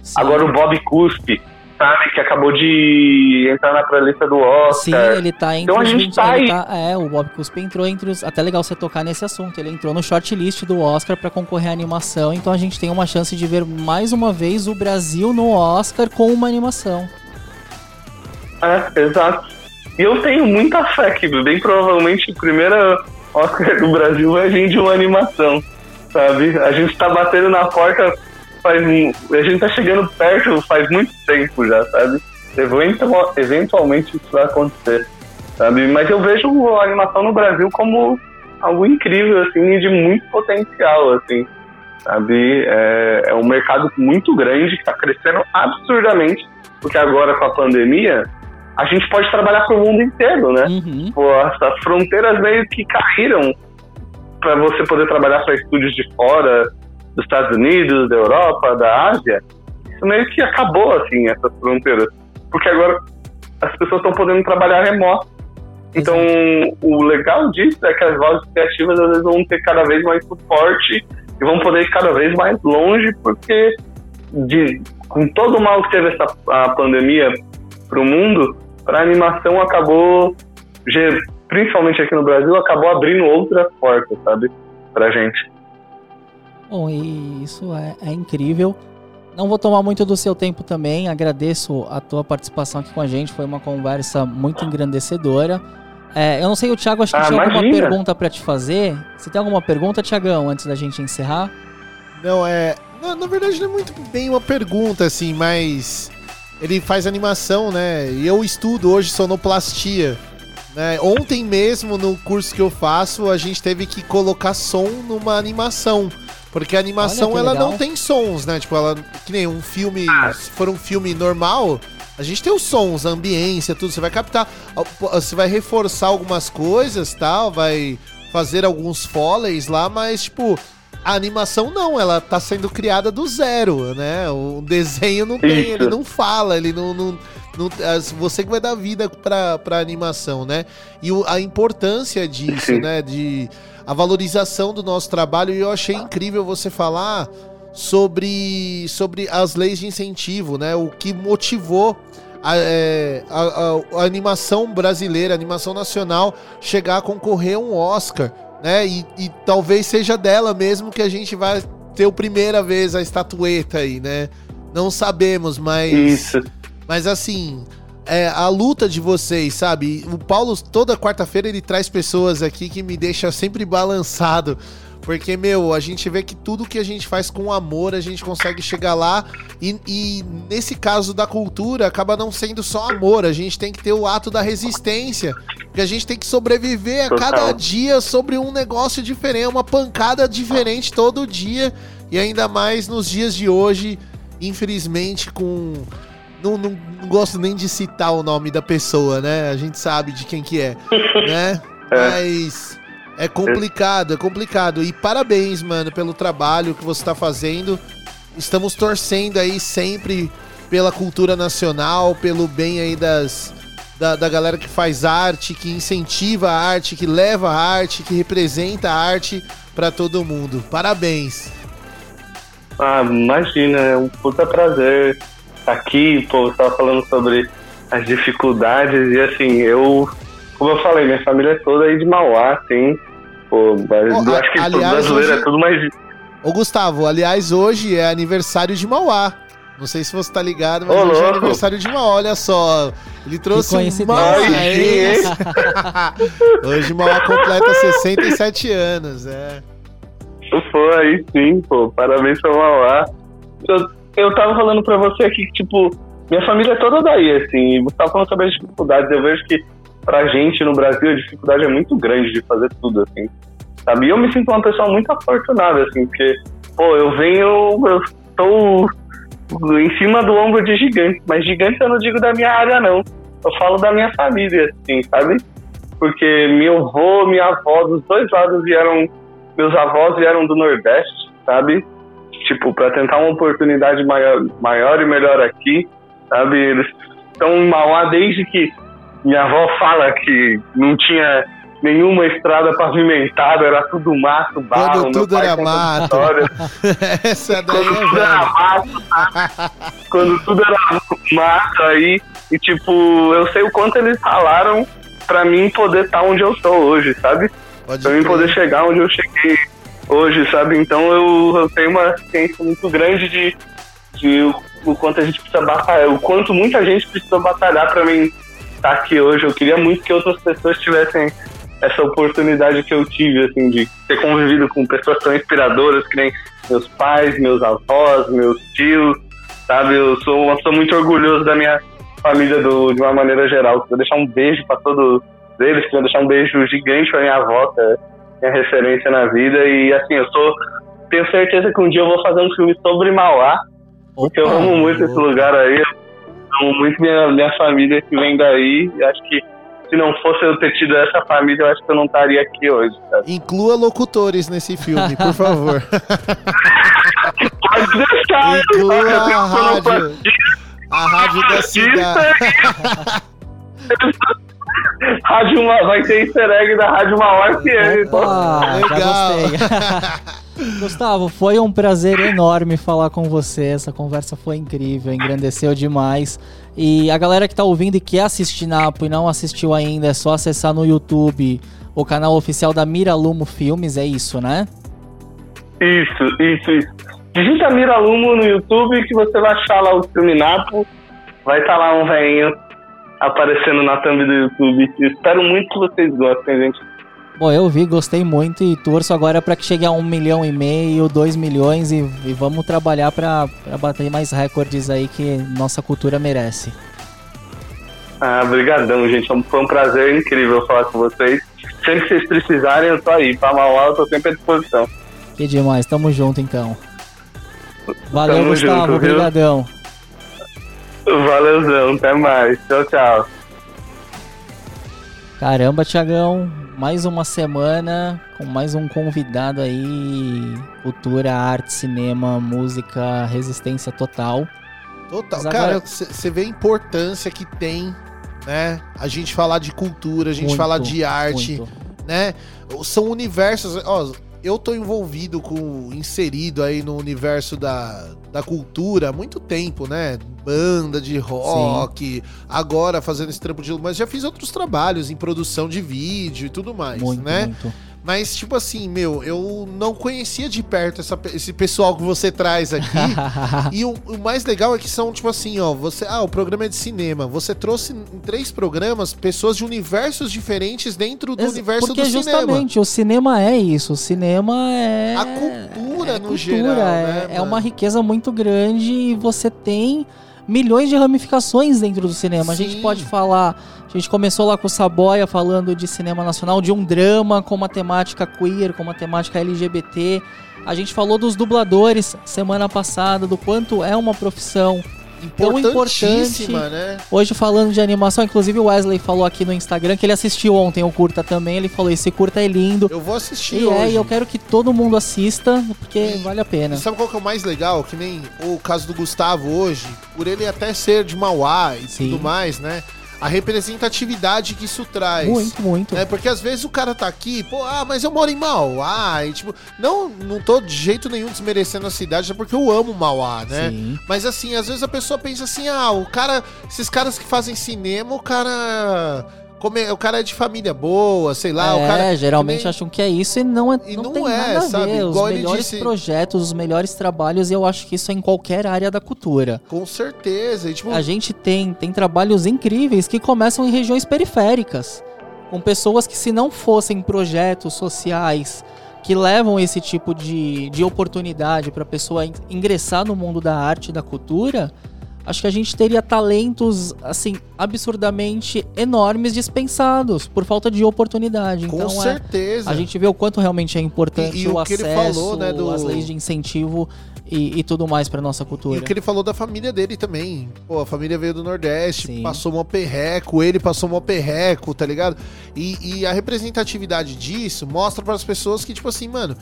[SPEAKER 2] Sim.
[SPEAKER 5] agora o Bob Cuspe, sabe, que acabou de entrar na pré-lista do
[SPEAKER 2] Sim,
[SPEAKER 5] Oscar.
[SPEAKER 2] ele tá entre
[SPEAKER 5] Então a
[SPEAKER 2] os
[SPEAKER 5] gente
[SPEAKER 2] 20,
[SPEAKER 5] tá aí.
[SPEAKER 2] tá- é, o Bob Cuspe entrou entre os. Até legal você tocar nesse assunto. Ele entrou no shortlist do Oscar pra concorrer à animação, então a gente tem uma chance de ver mais uma vez o Brasil no Oscar com uma animação.
[SPEAKER 5] É, exato. E eu tenho muita fé que bem provavelmente o primeiro Oscar do Brasil vai vir de uma animação, sabe? A gente tá batendo na porta faz a gente tá chegando perto faz muito tempo já, sabe? Eventual- eventualmente isso vai acontecer, sabe? Mas eu vejo a animação no Brasil como algo incrível, assim, e de muito potencial, assim. sabe? É, é um mercado muito grande que está crescendo absurdamente, porque agora com a pandemia a gente pode trabalhar para o mundo inteiro, né?
[SPEAKER 2] Uhum.
[SPEAKER 5] Pô, as fronteiras meio que caíram para você poder trabalhar para estúdios de fora, dos Estados Unidos, da Europa, da Ásia. Isso meio que acabou, assim, essas fronteiras. Porque agora as pessoas estão podendo trabalhar remoto. Então, o legal disso é que as vozes criativas às vezes vão ter cada vez mais suporte e vão poder ir cada vez mais longe, porque de, com todo o mal que teve essa a pandemia para o mundo, para a animação acabou, principalmente aqui no Brasil, acabou abrindo outras portas, sabe? Pra gente.
[SPEAKER 2] Bom, e isso é, é incrível. Não vou tomar muito do seu tempo também. Agradeço a tua participação aqui com a gente. Foi uma conversa muito engrandecedora. É, eu não sei, o Thiago, acho que
[SPEAKER 5] Ah,
[SPEAKER 2] tinha alguma
[SPEAKER 5] imagina.
[SPEAKER 2] pergunta pra te fazer. Você tem alguma pergunta, Thiagão, antes da gente encerrar?
[SPEAKER 3] Não, é. Na, na verdade, não é muito bem uma pergunta, assim, mas. Ele faz animação, né? E eu estudo hoje sonoplastia. Né? Ontem mesmo, no curso que eu faço, a gente teve que colocar som numa animação. Porque a animação, ela
[SPEAKER 2] legal.
[SPEAKER 3] não tem sons, né? Tipo, ela. Que nem um filme. Se for um filme normal, a gente tem os sons, a ambiência, tudo. Você vai captar. Você vai reforçar algumas coisas, tal. Vai fazer alguns foleys lá, mas, tipo. A animação não, ela tá sendo criada do zero, né? O desenho não tem,
[SPEAKER 5] Isso.
[SPEAKER 3] ele não fala, ele não. não, não- as- você que vai dar vida pra, pra animação, né? E o- a importância disso,
[SPEAKER 5] Sim.
[SPEAKER 3] né? De a valorização do nosso trabalho. E eu achei incrível você falar sobre, sobre as leis de incentivo, né? O que motivou a, é, a- a- a animação brasileira, a animação nacional, chegar a concorrer a um Oscar, né? E, e talvez seja dela mesmo que a gente vai ter a primeira vez a estatueta aí, né? Não sabemos, mas.
[SPEAKER 5] Isso.
[SPEAKER 3] Mas assim, é, a luta de vocês, sabe? O Paulo, toda quarta-feira, ele traz pessoas aqui que me deixa sempre balançado. Porque, meu, a gente vê que tudo que a gente faz com amor, a gente consegue chegar lá. E, e nesse caso da cultura, acaba não sendo só amor. A gente tem que ter o ato da resistência. Porque a gente tem que sobreviver a
[SPEAKER 5] Total.
[SPEAKER 3] cada dia sobre um negócio diferente, uma pancada diferente todo dia. E ainda mais nos dias de hoje, infelizmente, com. Não, não, não gosto nem de citar o nome da pessoa, né? A gente sabe de quem que é, né?
[SPEAKER 5] É.
[SPEAKER 3] Mas é complicado, é complicado. E parabéns, mano, pelo trabalho que você tá fazendo. Estamos torcendo aí sempre pela cultura nacional, pelo bem aí das, da, da galera que faz arte, que incentiva a arte, que leva a arte, que representa a arte pra todo mundo. Parabéns.
[SPEAKER 5] Ah, imagina, é um puta prazer aqui, pô, você tava falando sobre as dificuldades e assim, eu, como eu falei, minha família é toda aí de Mauá, assim, pô,
[SPEAKER 3] a-
[SPEAKER 5] acho que
[SPEAKER 3] aliás,
[SPEAKER 5] brasileiro
[SPEAKER 3] hoje-
[SPEAKER 5] é tudo mais...
[SPEAKER 3] Ô Gustavo, aliás, hoje é aniversário de Mauá. Não sei se você tá ligado, mas
[SPEAKER 5] Ô,
[SPEAKER 3] hoje é aniversário de Mauá. Olha só, ele trouxe um
[SPEAKER 2] coincidência.
[SPEAKER 3] Mauaense. hoje Mauá completa 67 anos, é.
[SPEAKER 5] Pô, aí sim, pô, parabéns pra Mauá. Eu, eu tava falando pra você aqui que, tipo, minha família é toda daí, assim, você tava falando sobre as dificuldades. Eu vejo que pra gente no Brasil a dificuldade é muito grande de fazer tudo, assim, sabe? E eu me sinto uma pessoa muito afortunada, assim, porque, pô, eu venho, eu estou em cima do ombro de gigante, mas gigante eu não digo da minha área, não. Eu falo da minha família, assim, sabe? Porque meu avô, minha avó, dos dois lados vieram meus avós vieram do Nordeste, sabe? Tipo, para tentar uma oportunidade maior, maior e melhor aqui, sabe? Eles estão em Mauá desde que minha avó fala que não tinha nenhuma estrada pavimentada, era tudo mato, barro.
[SPEAKER 3] Quando tudo era mato. Essa daí
[SPEAKER 5] Quando
[SPEAKER 3] é
[SPEAKER 5] tudo era mato, tá? quando tudo era mato aí. E tipo, eu sei o quanto eles ralaram pra mim poder estar onde eu tô hoje, sabe?
[SPEAKER 3] Pode
[SPEAKER 5] pra mim poder chegar onde eu cheguei hoje, sabe? Então eu, eu tenho uma ciência muito grande de, de o, o quanto a gente precisa batalhar, o quanto muita gente precisou batalhar pra mim estar aqui hoje. Eu queria muito que outras pessoas tivessem essa oportunidade que eu tive, assim, de ter convivido com pessoas tão inspiradoras que nem meus pais, meus avós, meus tios, sabe? Eu sou uma pessoa muito orgulhoso da minha família do, de uma maneira geral. Quero deixar um beijo para todos eles, quero deixar um beijo gigante pra minha avó, é minha referência na vida. E assim, eu sou tenho certeza que um dia eu vou fazer um filme sobre Mauá, porque eu amo muito esse lugar aí. Eu amo muito minha, minha família que vem daí. E acho que se não fosse eu ter tido essa família, eu acho que eu não estaria aqui hoje, cara.
[SPEAKER 3] Inclua locutores nesse filme, por favor.
[SPEAKER 5] Pode deixar,
[SPEAKER 3] Inclua a rádio. A rádio da cidade.
[SPEAKER 5] Rádio Ma- vai ter easter egg da Rádio Mauá FM. então.
[SPEAKER 2] Opa, já
[SPEAKER 3] Legal.
[SPEAKER 2] gostei. Gustavo, foi um prazer enorme falar com você. Essa conversa foi incrível, engrandeceu demais. E a galera que tá ouvindo e quer assistir Napo e não assistiu ainda, é só acessar no YouTube o canal oficial da Miralumo Filmes, é isso, né?
[SPEAKER 5] Isso, isso, isso. Digita Miralumo no YouTube que você vai achar lá o filme Napo. Vai estar lá um velhinho aparecendo na thumb do YouTube. Espero muito que vocês gostem, gente.
[SPEAKER 2] Bom, eu vi, gostei muito e torço agora para que chegue a um milhão e meio, dois milhões e, e vamos trabalhar para bater mais recordes aí que nossa cultura merece.
[SPEAKER 5] Ah, brigadão, gente. Foi um prazer incrível falar com vocês. Sempre que vocês precisarem, eu tô aí. Pra Mauá, eu tô sempre à disposição.
[SPEAKER 2] Que demais, tamo junto então. Valeu,
[SPEAKER 5] Tamo
[SPEAKER 2] Gustavo,
[SPEAKER 5] junto, viu?
[SPEAKER 2] obrigadão.
[SPEAKER 5] Valeuzão, até mais. Tchau, tchau.
[SPEAKER 2] Caramba, Tiagão, mais uma semana com mais um convidado aí. Cultura, arte, cinema, música, resistência total.
[SPEAKER 3] Total.
[SPEAKER 2] Mas
[SPEAKER 3] Cara,
[SPEAKER 2] agora-
[SPEAKER 3] você vê a importância que tem, né? A gente falar de cultura, a gente
[SPEAKER 2] Muito,
[SPEAKER 3] falar de arte,
[SPEAKER 2] Muito.
[SPEAKER 3] né? São universos. Ó, eu tô envolvido com. inserido aí no universo da, da cultura há muito tempo, né? Banda de rock, agora fazendo esse trampo de. Mas já fiz outros trabalhos em produção de vídeo e tudo mais,
[SPEAKER 2] Muito,
[SPEAKER 3] né?
[SPEAKER 2] muito.
[SPEAKER 3] Mas, tipo assim, meu, eu não conhecia de perto essa esse pessoal que você traz aqui. E o, o mais legal é que são, tipo assim, ó, você. Ah, o programa é de cinema. Você trouxe em três programas pessoas de universos diferentes dentro do
[SPEAKER 2] Ex-
[SPEAKER 3] universo
[SPEAKER 2] Porque
[SPEAKER 3] do cinema.
[SPEAKER 2] justamente o cinema é isso. O cinema é.
[SPEAKER 3] A cultura,
[SPEAKER 2] é
[SPEAKER 3] no geral,
[SPEAKER 2] É,
[SPEAKER 3] né,
[SPEAKER 2] é uma
[SPEAKER 3] mano?
[SPEAKER 2] riqueza muito grande e você tem milhões de ramificações dentro do cinema. A gente
[SPEAKER 3] Sim.
[SPEAKER 2] pode falar. A gente começou lá com o Saboia falando de cinema nacional, de um drama com uma temática queer, com uma temática LGBT. A gente falou dos dubladores semana passada, do quanto é uma profissão tão
[SPEAKER 3] Importantíssima, né?
[SPEAKER 2] Hoje falando de animação, inclusive o Wesley falou aqui no Instagram que ele assistiu ontem o curta também. Ele falou: esse curta é lindo.
[SPEAKER 3] Eu vou assistir
[SPEAKER 2] E
[SPEAKER 3] hoje.
[SPEAKER 2] é, e eu quero que todo mundo assista, porque
[SPEAKER 3] E-
[SPEAKER 2] vale a pena.
[SPEAKER 3] Sabe qual que é o mais legal? Que nem o caso do Gustavo hoje, por ele até ser de Mauá e
[SPEAKER 2] Sim.
[SPEAKER 3] tudo mais, né? A representatividade que isso traz.
[SPEAKER 2] Muito, muito.
[SPEAKER 3] É, porque às vezes o cara tá aqui, pô, ah, mas eu moro em Mauá, e tipo, não, não tô de jeito nenhum desmerecendo a cidade, é porque eu amo Mauá, né?
[SPEAKER 2] Sim.
[SPEAKER 3] Mas assim, às vezes a pessoa pensa assim, ah, o cara, esses caras que fazem cinema, o cara, come, o cara é de família boa, sei lá, o
[SPEAKER 2] é,
[SPEAKER 3] cara...
[SPEAKER 2] geralmente
[SPEAKER 3] nem-
[SPEAKER 2] acham que é isso e não é
[SPEAKER 3] E
[SPEAKER 2] não,
[SPEAKER 3] não
[SPEAKER 2] tem
[SPEAKER 3] é,
[SPEAKER 2] nada a
[SPEAKER 3] sabe?
[SPEAKER 2] ver. Os
[SPEAKER 3] Igual
[SPEAKER 2] melhores
[SPEAKER 3] disse-
[SPEAKER 2] projetos, os melhores trabalhos, e eu acho que isso é em qualquer área da cultura.
[SPEAKER 3] Com certeza, e tipo,
[SPEAKER 2] A gente tem, tem trabalhos incríveis que começam em regiões periféricas, com pessoas que se não fossem projetos sociais que levam esse tipo de, de oportunidade para a pessoa in- ingressar no mundo da arte e da cultura, acho que a gente teria talentos assim absurdamente enormes dispensados por falta de oportunidade.
[SPEAKER 3] com
[SPEAKER 2] então é,
[SPEAKER 3] certeza.
[SPEAKER 2] a gente vê o quanto realmente é importante
[SPEAKER 3] E- e
[SPEAKER 2] o,
[SPEAKER 3] o que ele
[SPEAKER 2] acesso,
[SPEAKER 3] falou, né, do-
[SPEAKER 2] as leis de incentivo e, e tudo mais para nossa
[SPEAKER 3] E
[SPEAKER 2] cultura.
[SPEAKER 3] o que ele falou da família dele também. Pô, a família veio do Nordeste,
[SPEAKER 2] Sim.
[SPEAKER 3] passou mó perreco, ele passou mó perreco, tá ligado? E, e a representatividade disso mostra para as pessoas que, tipo assim, mano,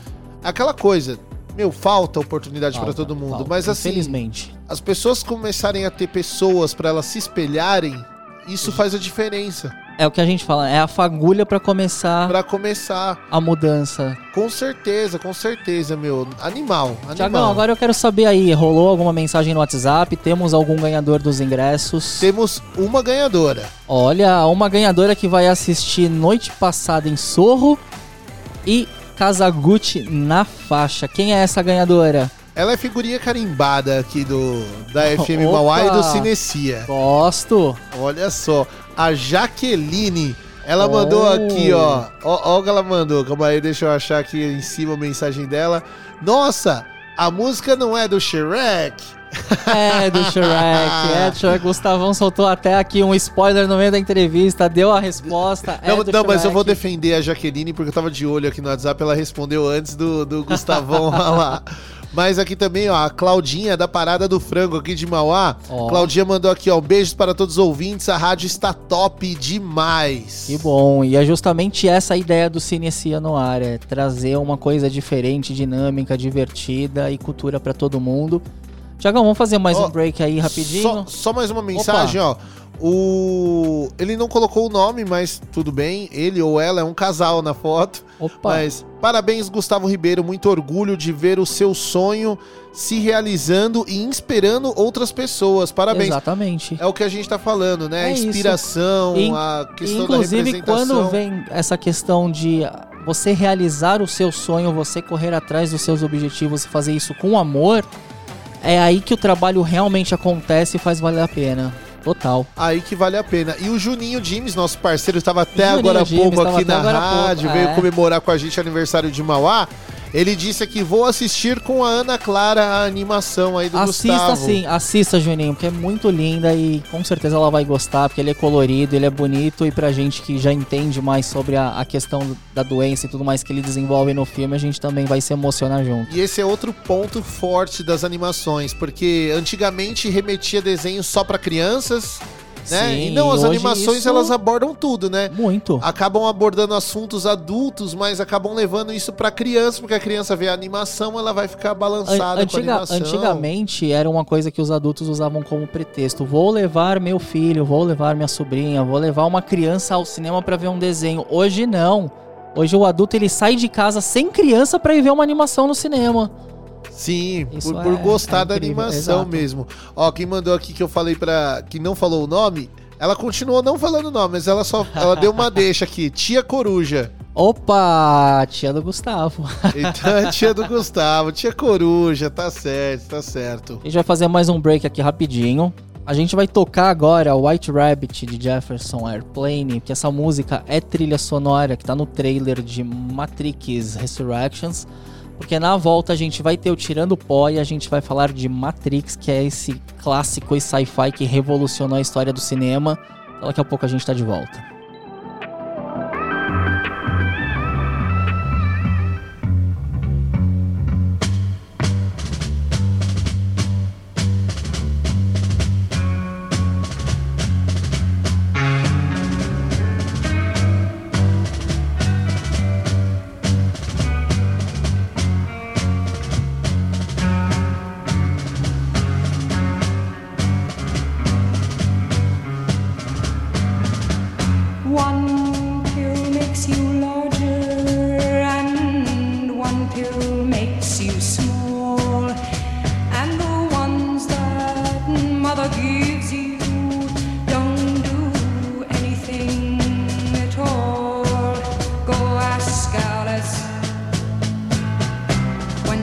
[SPEAKER 3] aquela coisa, meu, falta oportunidade
[SPEAKER 2] Falta,
[SPEAKER 3] todo mundo.
[SPEAKER 2] falta,
[SPEAKER 3] mas assim,
[SPEAKER 2] infelizmente.
[SPEAKER 3] As pessoas começarem a ter pessoas pra elas se espelharem, isso faz a diferença.
[SPEAKER 2] É o que a gente fala, é a fagulha pra começar
[SPEAKER 3] Pra começar,
[SPEAKER 2] a mudança.
[SPEAKER 3] com certeza, com certeza, meu. Animal, animal.
[SPEAKER 2] Tiagão, agora eu quero saber aí, rolou alguma mensagem no WhatsApp? Temos algum ganhador dos ingressos?
[SPEAKER 3] Temos uma ganhadora.
[SPEAKER 2] Olha, uma ganhadora que vai assistir noite passada em Sorro e Kazaguchi na faixa. Quem é essa ganhadora?
[SPEAKER 3] Ela é figurinha carimbada aqui do da FM
[SPEAKER 2] Opa!
[SPEAKER 3] Mauá e do Cinecia.
[SPEAKER 2] Gosto.
[SPEAKER 3] Olha só, a Jaqueline, ela
[SPEAKER 2] Oh.
[SPEAKER 3] mandou aqui, ó. ó. O que ela mandou. Calma aí, deixa eu achar aqui em cima a mensagem dela. Nossa, a música não é do Shrek.
[SPEAKER 2] É, do Shrek. É, do Shrek. Gustavão soltou até aqui um spoiler no meio da entrevista, deu a resposta. é
[SPEAKER 3] Não, não, mas eu vou defender a Jaqueline porque eu tava de olho aqui no WhatsApp, ela respondeu antes do, do Gustavão lá. Mas aqui também, ó, a Claudinha da Parada do Frango aqui de Mauá.
[SPEAKER 2] Ó.
[SPEAKER 3] Claudinha mandou aqui, ó, beijos para todos os ouvintes, a rádio está top demais.
[SPEAKER 2] Que bom, e é justamente essa a ideia do Cinecia no ar, é trazer uma coisa diferente, dinâmica, divertida e cultura pra todo mundo. Tiagão, vamos fazer mais
[SPEAKER 3] Ó,
[SPEAKER 2] um break aí rapidinho?
[SPEAKER 3] Só, só mais uma mensagem, ó. O ele não colocou o nome, mas tudo bem. Ele ou ela é um casal na foto.
[SPEAKER 2] Opa,
[SPEAKER 3] Mas parabéns, Gustavo Ribeiro. Muito orgulho de ver o seu sonho se realizando e inspirando outras pessoas. Parabéns.
[SPEAKER 2] exatamente.
[SPEAKER 3] É o que a gente tá falando, né?
[SPEAKER 2] É
[SPEAKER 3] a inspiração,
[SPEAKER 2] In-
[SPEAKER 3] a questão
[SPEAKER 2] Inclusive,
[SPEAKER 3] da representação.
[SPEAKER 2] quando vem essa questão de você realizar o seu sonho, você correr atrás dos seus objetivos e fazer isso com amor, é aí que o trabalho realmente acontece e faz valer a pena. Total.
[SPEAKER 3] Aí que vale a pena. E o Juninho Dimes, nosso parceiro, estava até
[SPEAKER 2] Juninho
[SPEAKER 3] agora há pouco aqui na
[SPEAKER 2] há pouco,
[SPEAKER 3] rádio, veio
[SPEAKER 2] é.
[SPEAKER 3] comemorar com a gente o aniversário de Mauá. Ele disse aqui: vou assistir com a Ana Clara a animação aí do
[SPEAKER 2] Assista
[SPEAKER 3] Gustavo.
[SPEAKER 2] sim, assista, Juninho, porque é muito linda e com certeza ela vai gostar, porque ele é colorido, ele é bonito e pra gente que já entende mais sobre a, a questão da doença e tudo mais que ele desenvolve no filme, a gente também vai se emocionar junto.
[SPEAKER 3] E esse é outro ponto forte das animações, porque antigamente remetia desenho só para crianças, né?
[SPEAKER 2] Sim,
[SPEAKER 3] e não, as animações
[SPEAKER 2] isso-
[SPEAKER 3] elas abordam tudo, né?
[SPEAKER 2] Muito.
[SPEAKER 3] Acabam abordando assuntos adultos, mas acabam levando isso pra criança, porque a criança vê a animação, ela vai ficar balançada
[SPEAKER 2] An-
[SPEAKER 3] com a
[SPEAKER 2] antiga-
[SPEAKER 3] animação.
[SPEAKER 2] antigamente era uma coisa que os adultos usavam como pretexto. Vou levar meu filho, vou levar minha sobrinha, vou levar uma criança ao cinema pra ver um desenho. Hoje não. Hoje o adulto ele sai de casa sem criança pra ir ver uma animação no cinema.
[SPEAKER 3] Sim, por, por
[SPEAKER 2] é-
[SPEAKER 3] gostar
[SPEAKER 2] é
[SPEAKER 3] da animação
[SPEAKER 2] exato.
[SPEAKER 3] mesmo. Ó, quem mandou aqui que eu falei pra. que não falou o nome, ela continuou não falando o nome, mas ela só. Ela deu uma deixa aqui. Tia Coruja.
[SPEAKER 2] Opa, tia do Gustavo.
[SPEAKER 3] Então é tia do Gustavo, tia Coruja, tá certo, tá certo.
[SPEAKER 2] A gente vai fazer mais um break aqui rapidinho. A gente vai tocar agora White Rabbit de Jefferson Airplane, que essa música é trilha sonora que tá no trailer de Matrix Resurrections. Porque na volta a gente vai ter o Tirando Pó e a gente vai falar de Matrix, que é esse clássico e sci-fi que revolucionou a história do cinema. Daqui a pouco a gente tá de volta.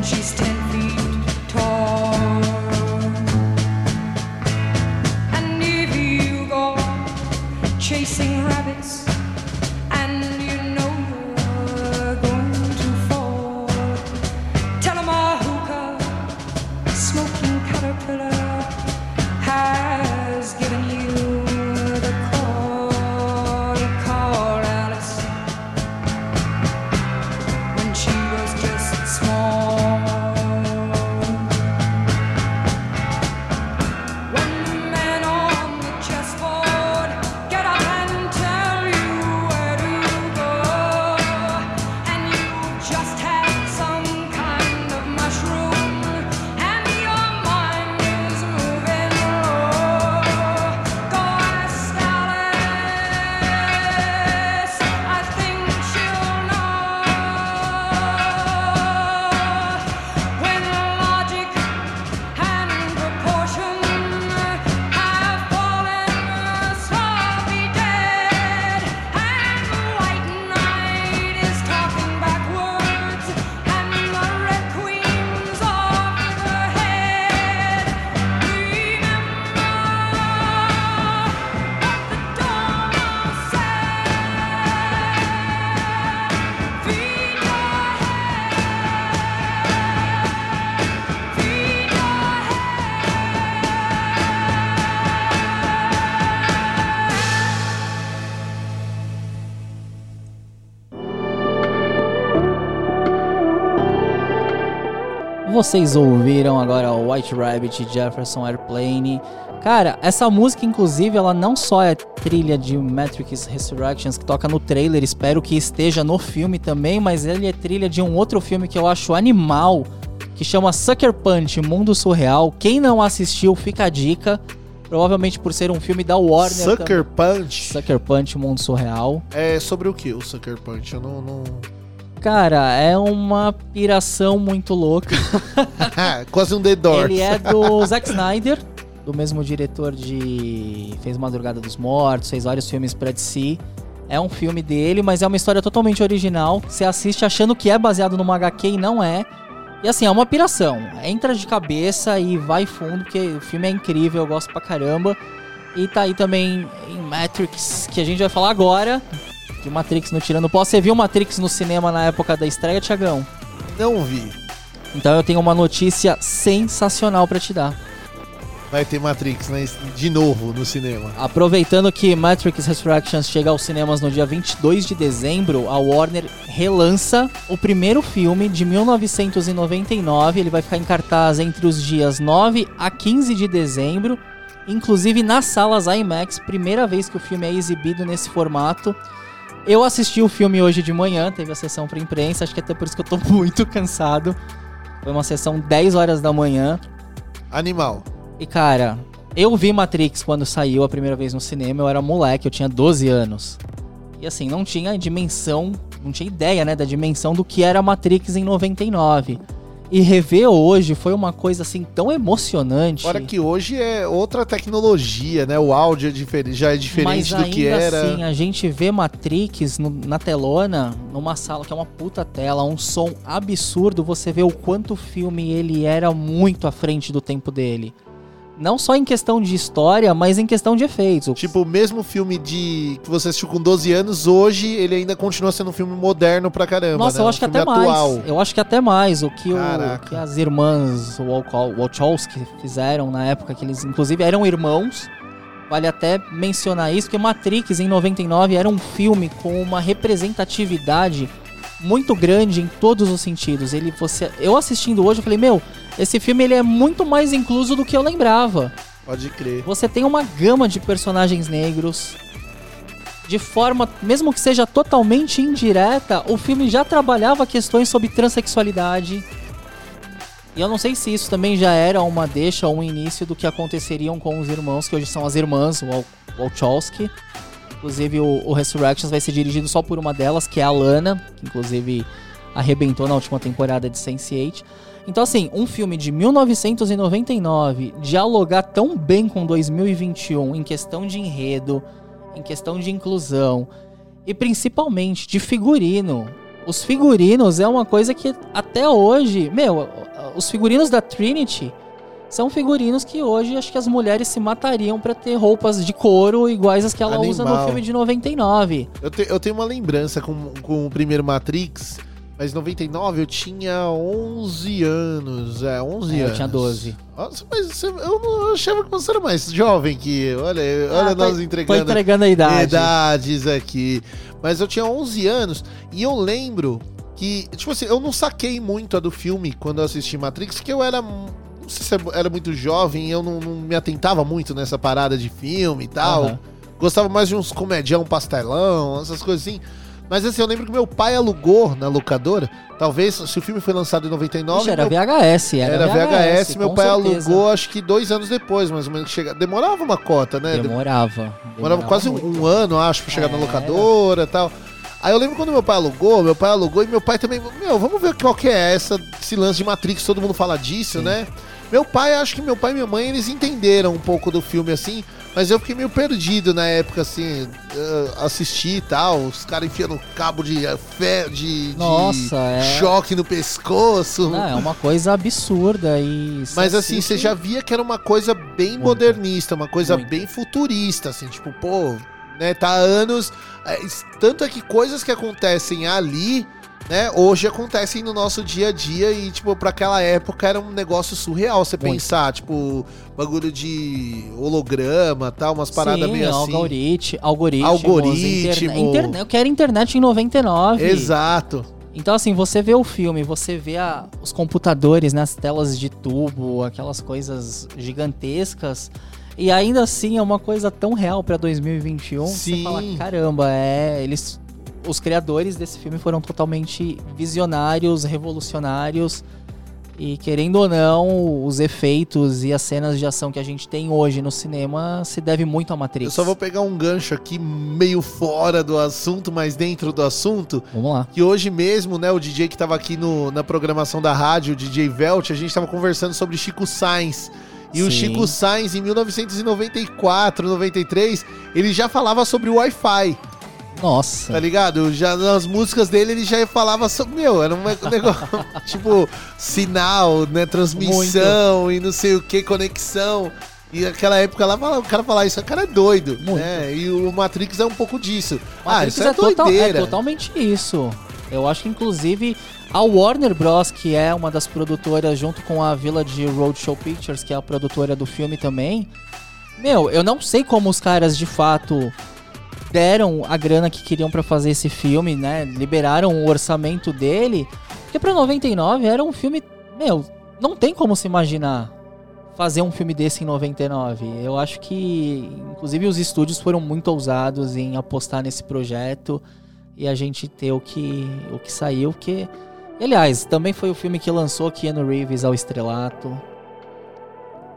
[SPEAKER 6] She's ten
[SPEAKER 2] Vocês ouviram agora o White Rabbit Jefferson Airplane. Cara, essa música, inclusive, ela não só é trilha de Matrix Resurrections, que toca no trailer, espero que esteja no filme também, mas ele é trilha de um outro filme que eu acho animal, que chama Sucker Punch Mundo Surreal. Quem não assistiu, fica a dica. Provavelmente por ser um filme da Warner. também.
[SPEAKER 3] Sucker Punch.
[SPEAKER 2] Sucker Punch Mundo Surreal.
[SPEAKER 3] É sobre o que o Sucker Punch? Eu não. não...
[SPEAKER 2] Cara, é uma piração muito louca.
[SPEAKER 3] Quase um The Doors.
[SPEAKER 2] Ele é do Zack Snyder, do mesmo diretor de. fez Madrugada dos Mortos, fez vários filmes pra DC. É um filme dele, mas é uma história totalmente original. Você assiste achando que é baseado numa HQ e não é. E assim, é uma piração. Entra de cabeça e vai fundo, porque o filme é incrível, eu gosto pra caramba. E tá aí também em Matrix, que a gente vai falar agora. De Matrix no Tirando Pó. Você viu Matrix no cinema na época da estreia, Tiagão?
[SPEAKER 3] Não vi.
[SPEAKER 2] Então eu tenho uma notícia sensacional pra te dar.
[SPEAKER 3] Vai ter Matrix né? de novo no cinema.
[SPEAKER 2] Aproveitando que Matrix Resurrections chega aos cinemas no dia 22 de dezembro, a Warner relança o primeiro filme de 1999. Ele vai ficar em cartaz entre os dias 9 a 15 de dezembro, inclusive nas salas IMAX, primeira vez que o filme é exibido nesse formato. Eu assisti o filme hoje de manhã, teve a sessão pra imprensa, acho que até por isso que eu tô muito cansado. Foi uma sessão 10 horas da manhã.
[SPEAKER 3] Animal.
[SPEAKER 2] E cara, eu vi Matrix quando saiu a primeira vez no cinema, eu era moleque, eu tinha 12 anos. E assim, não tinha dimensão, não tinha ideia, né, da dimensão do que era Matrix em 99. E rever hoje foi uma coisa assim tão emocionante.
[SPEAKER 3] Fora que hoje é outra tecnologia, né? O áudio é diferente, já é diferente
[SPEAKER 2] Mas
[SPEAKER 3] do que era.
[SPEAKER 2] assim, a gente vê Matrix no- na telona, numa sala que é uma puta tela, um som absurdo, você vê o quanto o filme ele era muito à frente do tempo dele. Não só em questão de história, mas em questão de efeitos.
[SPEAKER 3] Tipo, o mesmo filme de que você assistiu com 12 anos, hoje ele ainda continua sendo um filme moderno pra caramba.
[SPEAKER 2] Nossa,
[SPEAKER 3] né?
[SPEAKER 2] eu
[SPEAKER 3] Um
[SPEAKER 2] acho que
[SPEAKER 3] filme
[SPEAKER 2] até
[SPEAKER 3] atual.
[SPEAKER 2] mais. Eu acho que até mais. O que, o, que as irmãs Wachowski fizeram na época, que eles inclusive eram irmãos. Vale até mencionar isso, porque Matrix em 99 era um filme com uma representatividade muito grande em todos os sentidos. Ele, você, eu assistindo hoje, eu falei, meu, esse filme ele é muito mais incluso do que eu lembrava.
[SPEAKER 3] Pode crer.
[SPEAKER 2] Você tem uma gama de personagens negros. De forma, mesmo que seja totalmente indireta, o filme já trabalhava questões sobre transexualidade. E eu não sei se isso também já era uma deixa ou um início do que aconteceriam com os irmãos, que hoje são as irmãs Wal- Wachowski. Inclusive, o, o Resurrections vai ser dirigido só por uma delas, que é a Lana, que inclusive arrebentou na última temporada de Sense8. Então, assim, um filme de 1999 dialogar tão bem com 2021 em questão de enredo, em questão de inclusão e principalmente de figurino. Os figurinos é uma coisa que até hoje, meu, os figurinos da Trinity são figurinos que hoje acho que as mulheres se matariam pra ter roupas de couro iguais às que ela usa no
[SPEAKER 3] Animal.
[SPEAKER 2] filme de 99.
[SPEAKER 3] Eu, te- eu tenho uma lembrança com, com o primeiro Matrix, mas em 99 eu tinha 11 anos. É, 11
[SPEAKER 2] É, eu
[SPEAKER 3] anos.
[SPEAKER 2] tinha 12.
[SPEAKER 3] Nossa, mas você- eu não eu achava que você era mais jovem que eu. Olha, olha
[SPEAKER 2] Ah,
[SPEAKER 3] nós
[SPEAKER 2] tô-
[SPEAKER 3] entregando.
[SPEAKER 2] Tô entregando a idade.
[SPEAKER 3] idades aqui. Mas eu tinha 11 anos e eu lembro que, tipo assim, eu não saquei muito a do filme quando eu assisti Matrix, porque eu era. Não sei se eu era muito jovem e eu não, não me atentava muito nessa parada de filme e tal.
[SPEAKER 2] Aham.
[SPEAKER 3] Gostava mais de uns comedião pastelão, essas coisas assim. Mas assim, eu lembro que meu pai alugou na locadora. Talvez, se o filme foi lançado em 99.
[SPEAKER 2] Ixi, era
[SPEAKER 3] meu
[SPEAKER 2] VHS, era,
[SPEAKER 3] era VHS, meu
[SPEAKER 2] com
[SPEAKER 3] pai
[SPEAKER 2] certeza.
[SPEAKER 3] alugou acho que dois anos depois, mais ou menos. Chega... Demorava uma cota, né?
[SPEAKER 2] Demorava.
[SPEAKER 3] Demorava quase
[SPEAKER 2] muito.
[SPEAKER 3] um, ano, acho, pra chegar na
[SPEAKER 2] É.
[SPEAKER 3] locadora e tal. Aí eu lembro quando meu pai alugou, meu pai alugou e meu pai também, meu, vamos ver qual que é essa, esse lance de Matrix, todo mundo fala disso,
[SPEAKER 2] Sim.
[SPEAKER 3] né? Meu pai, acho que meu pai e minha mãe, eles entenderam um pouco do filme assim, mas eu fiquei meio perdido na época, assim, eh, assistir e tal, os caras enfiando cabo de eh, fé, de, de
[SPEAKER 2] Nossa, é.
[SPEAKER 3] choque no pescoço.
[SPEAKER 2] Não, é uma coisa absurda e.
[SPEAKER 3] Mas assim, você já via que era uma coisa bem
[SPEAKER 2] Muito.
[SPEAKER 3] modernista, uma coisa
[SPEAKER 2] Muito.
[SPEAKER 3] bem futurista, assim, tipo, pô, né, tá há anos. é, tanto é que coisas que acontecem ali, né, hoje acontecem no nosso dia a dia e, tipo, pra aquela época era um negócio surreal você
[SPEAKER 2] Muito.
[SPEAKER 3] pensar, tipo, bagulho de holograma tal, umas paradas
[SPEAKER 2] Sim,
[SPEAKER 3] meio assim.
[SPEAKER 2] algorit, algoritmos.
[SPEAKER 3] Algoritmo.
[SPEAKER 2] Interne... Interne... Eu quero internet em 99.
[SPEAKER 3] Exato.
[SPEAKER 2] Então, assim, você vê o filme, você vê a- os computadores nas telas de tubo, aquelas coisas gigantescas, e ainda assim é uma coisa tão real pra 2021. Você
[SPEAKER 3] Sim.
[SPEAKER 2] fala, caramba, é. Eles. Os criadores desse filme foram totalmente visionários, revolucionários. E querendo ou não, os efeitos e as cenas de ação que a gente tem hoje no cinema se deve muito à Matrix.
[SPEAKER 3] Eu só vou pegar um gancho aqui meio fora do assunto, mas dentro do assunto.
[SPEAKER 2] Vamos lá.
[SPEAKER 3] Que hoje mesmo, né, o DJ que tava aqui no- na programação da rádio, o DJ Velt, a gente tava conversando sobre Chico Sainz. E o
[SPEAKER 2] Sim.
[SPEAKER 3] Chico Sainz, em 1994, 93, ele já falava sobre o Wi-Fi,
[SPEAKER 2] Nossa.
[SPEAKER 3] tá ligado? Já nas músicas dele ele já falava sobre, meu, era um negócio tipo sinal, né, transmissão e não sei o que, conexão. E naquela época lá, o cara falar isso, o cara é doido,
[SPEAKER 2] Muito.
[SPEAKER 3] né? E o Matrix é um pouco disso. ah,
[SPEAKER 2] Matrix
[SPEAKER 3] isso é,
[SPEAKER 2] total-
[SPEAKER 3] doideira.
[SPEAKER 2] é totalmente isso. Eu acho que, inclusive, a Warner Bros., que é uma das produtoras, junto com a Village Roadshow Pictures, que é a produtora do filme também. Meu, eu não sei como os caras de fato deram a grana que queriam pra fazer esse filme, né? Liberaram o orçamento dele. Porque pra 99 era um filme. Meu, não tem como se imaginar fazer um filme desse em 99. Eu acho que, inclusive, os estúdios foram muito ousados em apostar nesse projeto e a gente ter o que, o que saiu, que... Aliás, também foi o filme que lançou Keanu Reeves ao estrelato.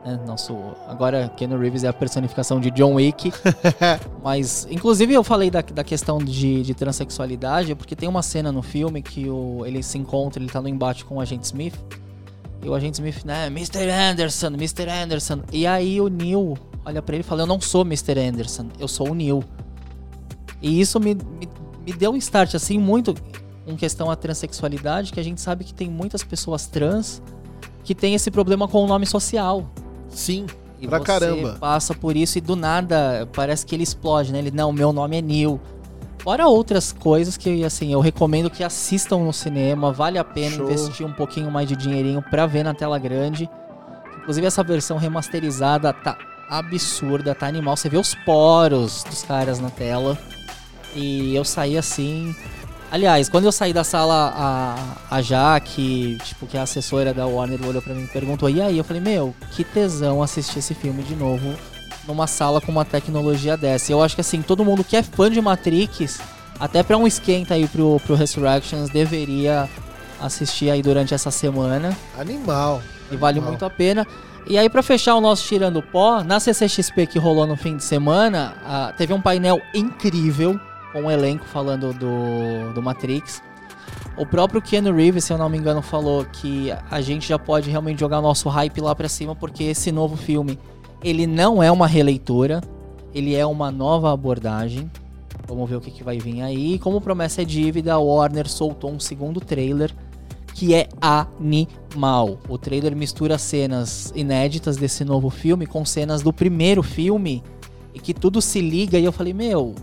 [SPEAKER 2] É, nosso, agora Keanu Reeves é a personificação de John Wick. Mas, inclusive, eu falei da, da questão de, de transexualidade, porque tem uma cena no filme que o, ele se encontra, ele tá no embate com o agente Smith. E o agente Smith, né, Mr. Anderson, Mr. Anderson. E aí o Neil olha pra ele e fala: Eu não sou Mr. Anderson, eu sou o Neil. E isso me, me, me deu um start, assim, muito em questão à transexualidade, que a gente sabe que tem muitas pessoas trans que tem esse problema com o nome social.
[SPEAKER 3] Sim,
[SPEAKER 2] E
[SPEAKER 3] Pra
[SPEAKER 2] você
[SPEAKER 3] caramba.
[SPEAKER 2] passa por isso e do nada parece que ele explode, né? Ele, não, meu nome é Neil. Fora outras coisas que, assim, eu recomendo que assistam no cinema. Vale a pena
[SPEAKER 3] Show.
[SPEAKER 2] investir um pouquinho mais de dinheirinho pra ver na tela grande. Inclusive, essa versão remasterizada tá absurda, tá animal. Você vê os poros dos caras na tela. E eu saí assim. Aliás, quando eu saí da sala, a, a Jaque, tipo, que é a assessora da Warner, olhou pra mim e perguntou: E aí? Eu falei: Meu, que tesão assistir esse filme de novo numa sala com uma tecnologia dessa. Eu acho que, assim, todo mundo que é fã de Matrix, até pra um esquenta aí pro, pro Resurrections, deveria assistir aí durante essa semana.
[SPEAKER 3] animal.
[SPEAKER 2] E vale
[SPEAKER 3] Animal.
[SPEAKER 2] muito a pena. E aí, pra fechar o nosso Tirando Pó, na CCXP que rolou no fim de semana, ah, teve um painel incrível com o elenco falando do, do Matrix. O próprio Keanu Reeves, se eu não me engano, falou que a gente já pode realmente jogar nosso hype lá pra cima, porque esse novo filme, ele não é uma releitura, ele é uma nova abordagem. Vamos ver o que, que vai vir aí. Como promessa é dívida, a Warner soltou um segundo trailer que é animal. O trailer mistura cenas inéditas desse novo filme com cenas do primeiro filme e que tudo se liga e eu falei, meu,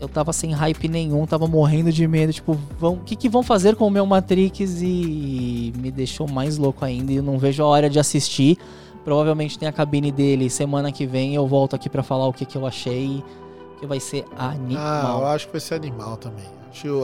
[SPEAKER 2] eu tava sem hype nenhum, tava morrendo de medo, tipo, vão, o que que vão fazer com o meu Matrix e me deixou mais louco ainda e eu não vejo a hora de assistir. Provavelmente tem a cabine dele semana que vem, eu volto aqui pra falar o que que eu achei, que vai ser
[SPEAKER 3] Ah, eu
[SPEAKER 2] animal.
[SPEAKER 3] acho que vai ser animal também.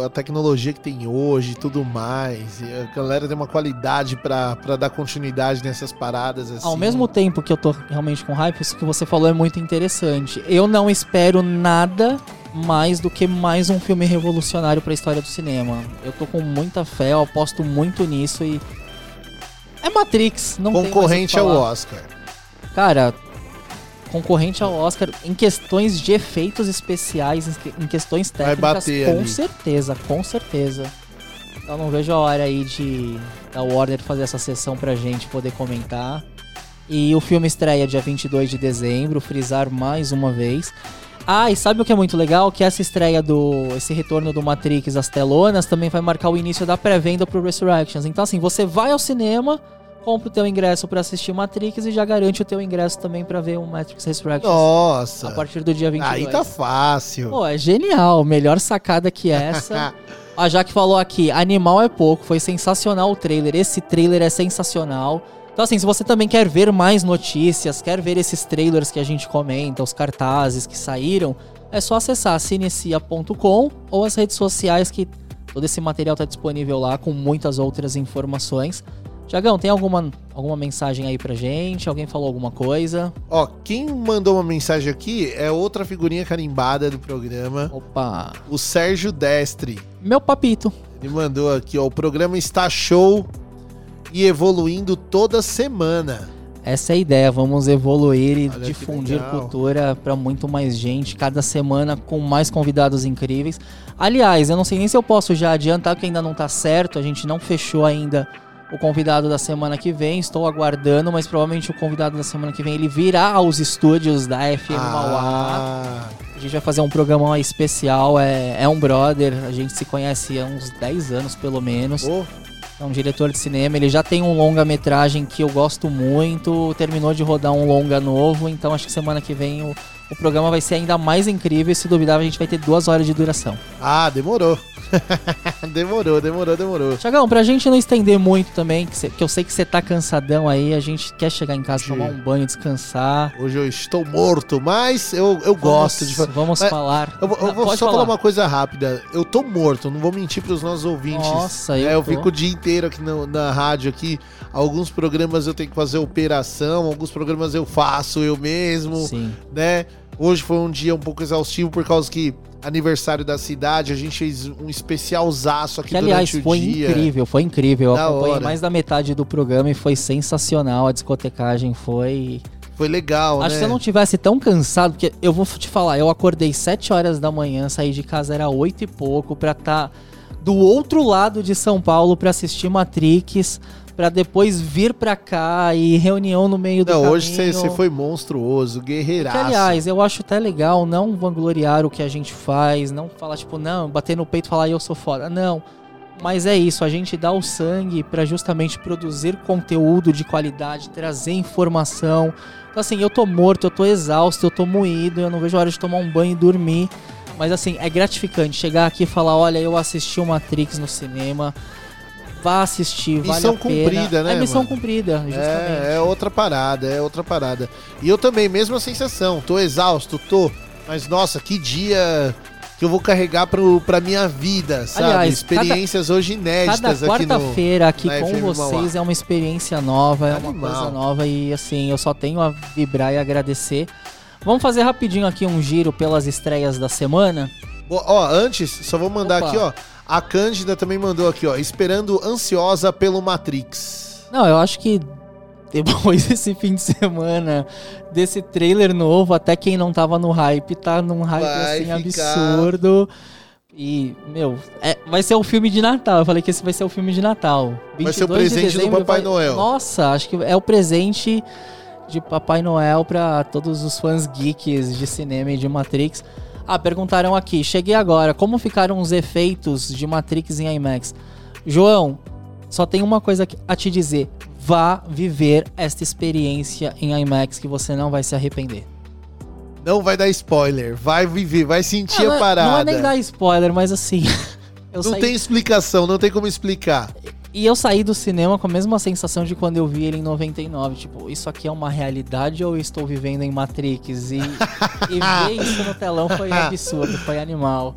[SPEAKER 3] A tecnologia que tem hoje e tudo mais. E a galera tem uma qualidade pra, pra dar continuidade nessas paradas. Assim.
[SPEAKER 2] Ao mesmo tempo que eu tô realmente com hype, isso que você falou é muito interessante. Eu não espero nada mais do que mais um filme revolucionário pra história do cinema. Eu tô com muita fé, eu aposto muito nisso e. É Matrix, não
[SPEAKER 3] Concorrente ao. Oscar.
[SPEAKER 2] Cara, concorrente ao Oscar em questões de efeitos especiais, em que- em questões
[SPEAKER 3] Vai
[SPEAKER 2] técnicas,
[SPEAKER 3] bater
[SPEAKER 2] com
[SPEAKER 3] ali.
[SPEAKER 2] certeza, com certeza. Então não vejo a hora aí de da Warner fazer essa sessão pra gente poder comentar. E o filme estreia dia 22 de dezembro, frisar mais uma vez. Ah, e sabe o que é muito legal? Que essa estreia do. Esse retorno do Matrix às telonas também vai marcar o início da pré-venda pro Resurrections. Então, assim, você vai ao cinema, compra o teu ingresso pra assistir Matrix e já garante o teu ingresso também pra ver o Matrix Resurrections
[SPEAKER 3] Nossa.
[SPEAKER 2] a partir do dia 22.
[SPEAKER 3] Aí tá fácil.
[SPEAKER 2] Pô, é genial. Melhor sacada que essa. A Jaque falou aqui, animal é pouco, foi sensacional o trailer. Esse trailer é sensacional. Então, assim, se você também quer ver mais notícias, quer ver esses trailers que a gente comenta, os cartazes que saíram, é só acessar cinecia.com ou as redes sociais que Todo esse material está disponível lá com muitas outras informações. Tiagão, tem alguma, alguma mensagem aí pra gente? Alguém falou alguma coisa?
[SPEAKER 3] Ó, quem mandou uma mensagem aqui é outra figurinha carimbada do programa,
[SPEAKER 2] Opa!
[SPEAKER 3] o Sérgio Destre.
[SPEAKER 2] Meu papito.
[SPEAKER 3] Ele mandou aqui, ó, o programa está show e evoluindo toda semana.
[SPEAKER 2] Essa é a ideia, vamos evoluir e
[SPEAKER 3] Olha
[SPEAKER 2] difundir cultura para muito mais gente, cada semana com mais convidados incríveis. Aliás, eu não sei nem se eu posso já adiantar que ainda não tá certo, a gente não fechou ainda o convidado da semana que vem, estou aguardando, mas provavelmente o convidado da semana que vem ele virá aos estúdios da FM Mauá.
[SPEAKER 3] Ah,
[SPEAKER 2] A gente vai fazer um programa especial, é, é um brother, a gente se conhece há uns 10 anos pelo menos.
[SPEAKER 3] ô,
[SPEAKER 2] É um diretor de cinema, ele já tem um longa-metragem que eu gosto muito, terminou de rodar um longa novo, então acho que semana que vem o, o programa vai ser ainda mais incrível e se duvidar a gente vai ter duas horas de duração.
[SPEAKER 3] ah, demorou. demorou, demorou, demorou.
[SPEAKER 2] Tiagão, pra gente não estender muito também, que, cê- que eu sei que você tá cansadão aí, a gente quer chegar em casa, tomar um banho, descansar.
[SPEAKER 3] Hoje eu estou morto, mas eu, eu gosto
[SPEAKER 2] vamos,
[SPEAKER 3] de falar.
[SPEAKER 2] Vamos
[SPEAKER 3] Mas
[SPEAKER 2] falar.
[SPEAKER 3] Eu, vou- eu
[SPEAKER 2] Não,
[SPEAKER 3] vou só falar uma coisa rápida. Eu tô morto, não vou mentir pros nossos ouvintes.
[SPEAKER 2] Nossa,
[SPEAKER 3] É,
[SPEAKER 2] eu
[SPEAKER 3] eu
[SPEAKER 2] tô.
[SPEAKER 3] fico o dia inteiro aqui no- na rádio aqui. Alguns programas eu tenho que fazer operação, alguns programas eu faço eu mesmo,
[SPEAKER 2] Sim.
[SPEAKER 3] né? Hoje foi um dia um pouco exaustivo por causa que aniversário da cidade, a gente fez um especialzaço aqui
[SPEAKER 2] Que aliás
[SPEAKER 3] durante o
[SPEAKER 2] foi
[SPEAKER 3] dia.
[SPEAKER 2] incrível, foi incrível. Eu
[SPEAKER 3] Da
[SPEAKER 2] acompanhei
[SPEAKER 3] hora.
[SPEAKER 2] mais da metade do programa e foi sensacional. A discotecagem foi.
[SPEAKER 3] Foi legal,
[SPEAKER 2] Acho
[SPEAKER 3] né?
[SPEAKER 2] que se eu não tivesse tão cansado, porque eu vou te falar, eu acordei 7 horas da manhã, saí de casa era 8 e pouco pra estar do outro lado de São Paulo pra assistir Matrix, pra depois vir pra cá e reunião no meio do
[SPEAKER 3] Não,
[SPEAKER 2] caminho.
[SPEAKER 3] hoje você foi monstruoso, guerreiraço.
[SPEAKER 2] Que, aliás, eu acho até legal não vangloriar o que a gente faz, não falar, tipo, não, bater no peito e falar eu sou foda. Não. Mas é isso, a gente dá o sangue pra justamente produzir conteúdo de qualidade, trazer informação. Então, assim, eu tô morto, eu tô exausto, eu tô moído, eu não vejo a hora de tomar um banho e dormir. Mas, assim, é gratificante chegar aqui e falar: olha, eu assisti o Matrix no cinema. Vá assistir, vale
[SPEAKER 3] Missão
[SPEAKER 2] a pena.
[SPEAKER 3] cumprida, né,
[SPEAKER 2] É missão
[SPEAKER 3] mano?
[SPEAKER 2] cumprida, justamente.
[SPEAKER 3] É, é outra parada, é outra parada. E eu também, mesma sensação, tô exausto, tô. Mas nossa, que dia que eu vou carregar pro, pra minha vida, sabe?
[SPEAKER 2] Aliás,
[SPEAKER 3] Experiências hoje inéditas
[SPEAKER 2] Cada
[SPEAKER 3] aqui no.
[SPEAKER 2] quarta-feira aqui com
[SPEAKER 3] FM
[SPEAKER 2] vocês
[SPEAKER 3] Mauá.
[SPEAKER 2] é uma experiência nova, é uma
[SPEAKER 3] Animal.
[SPEAKER 2] coisa nova e assim, eu só tenho a vibrar e agradecer. Vamos fazer rapidinho aqui um giro pelas estreias da semana.
[SPEAKER 3] Bo- Ó, antes, só vou mandar
[SPEAKER 2] Opa.
[SPEAKER 3] aqui, ó. A Cândida também mandou aqui, ó. Esperando ansiosa pelo Matrix.
[SPEAKER 2] Não, eu acho que depois desse fim de semana, desse trailer novo, até quem não tava no hype tá num hype
[SPEAKER 3] Vai
[SPEAKER 2] assim
[SPEAKER 3] ficar.
[SPEAKER 2] absurdo. E, meu, é- vai ser o filme de Natal. Eu falei que esse vai ser o filme de Natal.
[SPEAKER 3] Vai ser o
[SPEAKER 2] 22 de
[SPEAKER 3] presente do Papai Noel.
[SPEAKER 2] Nossa, acho que é o presente de Papai Noel pra todos os fãs geeks de cinema e de Matrix. Ah, perguntaram aqui, cheguei agora, como ficaram os efeitos de Matrix em IMAX? João, só tem uma coisa a te dizer. Vá viver esta experiência em IMAX que você não vai se arrepender.
[SPEAKER 3] Não vai dar spoiler, vai viver, vai sentir a
[SPEAKER 2] é-
[SPEAKER 3] parada.
[SPEAKER 2] não é nem dar spoiler, mas assim.
[SPEAKER 3] Não
[SPEAKER 2] saí-
[SPEAKER 3] tem explicação, não tem como explicar.
[SPEAKER 2] E eu saí do cinema com a mesma sensação de quando eu vi ele em 99. Tipo, isso aqui é uma realidade ou eu estou vivendo em Matrix? E, e ver isso no telão foi absurdo, foi animal.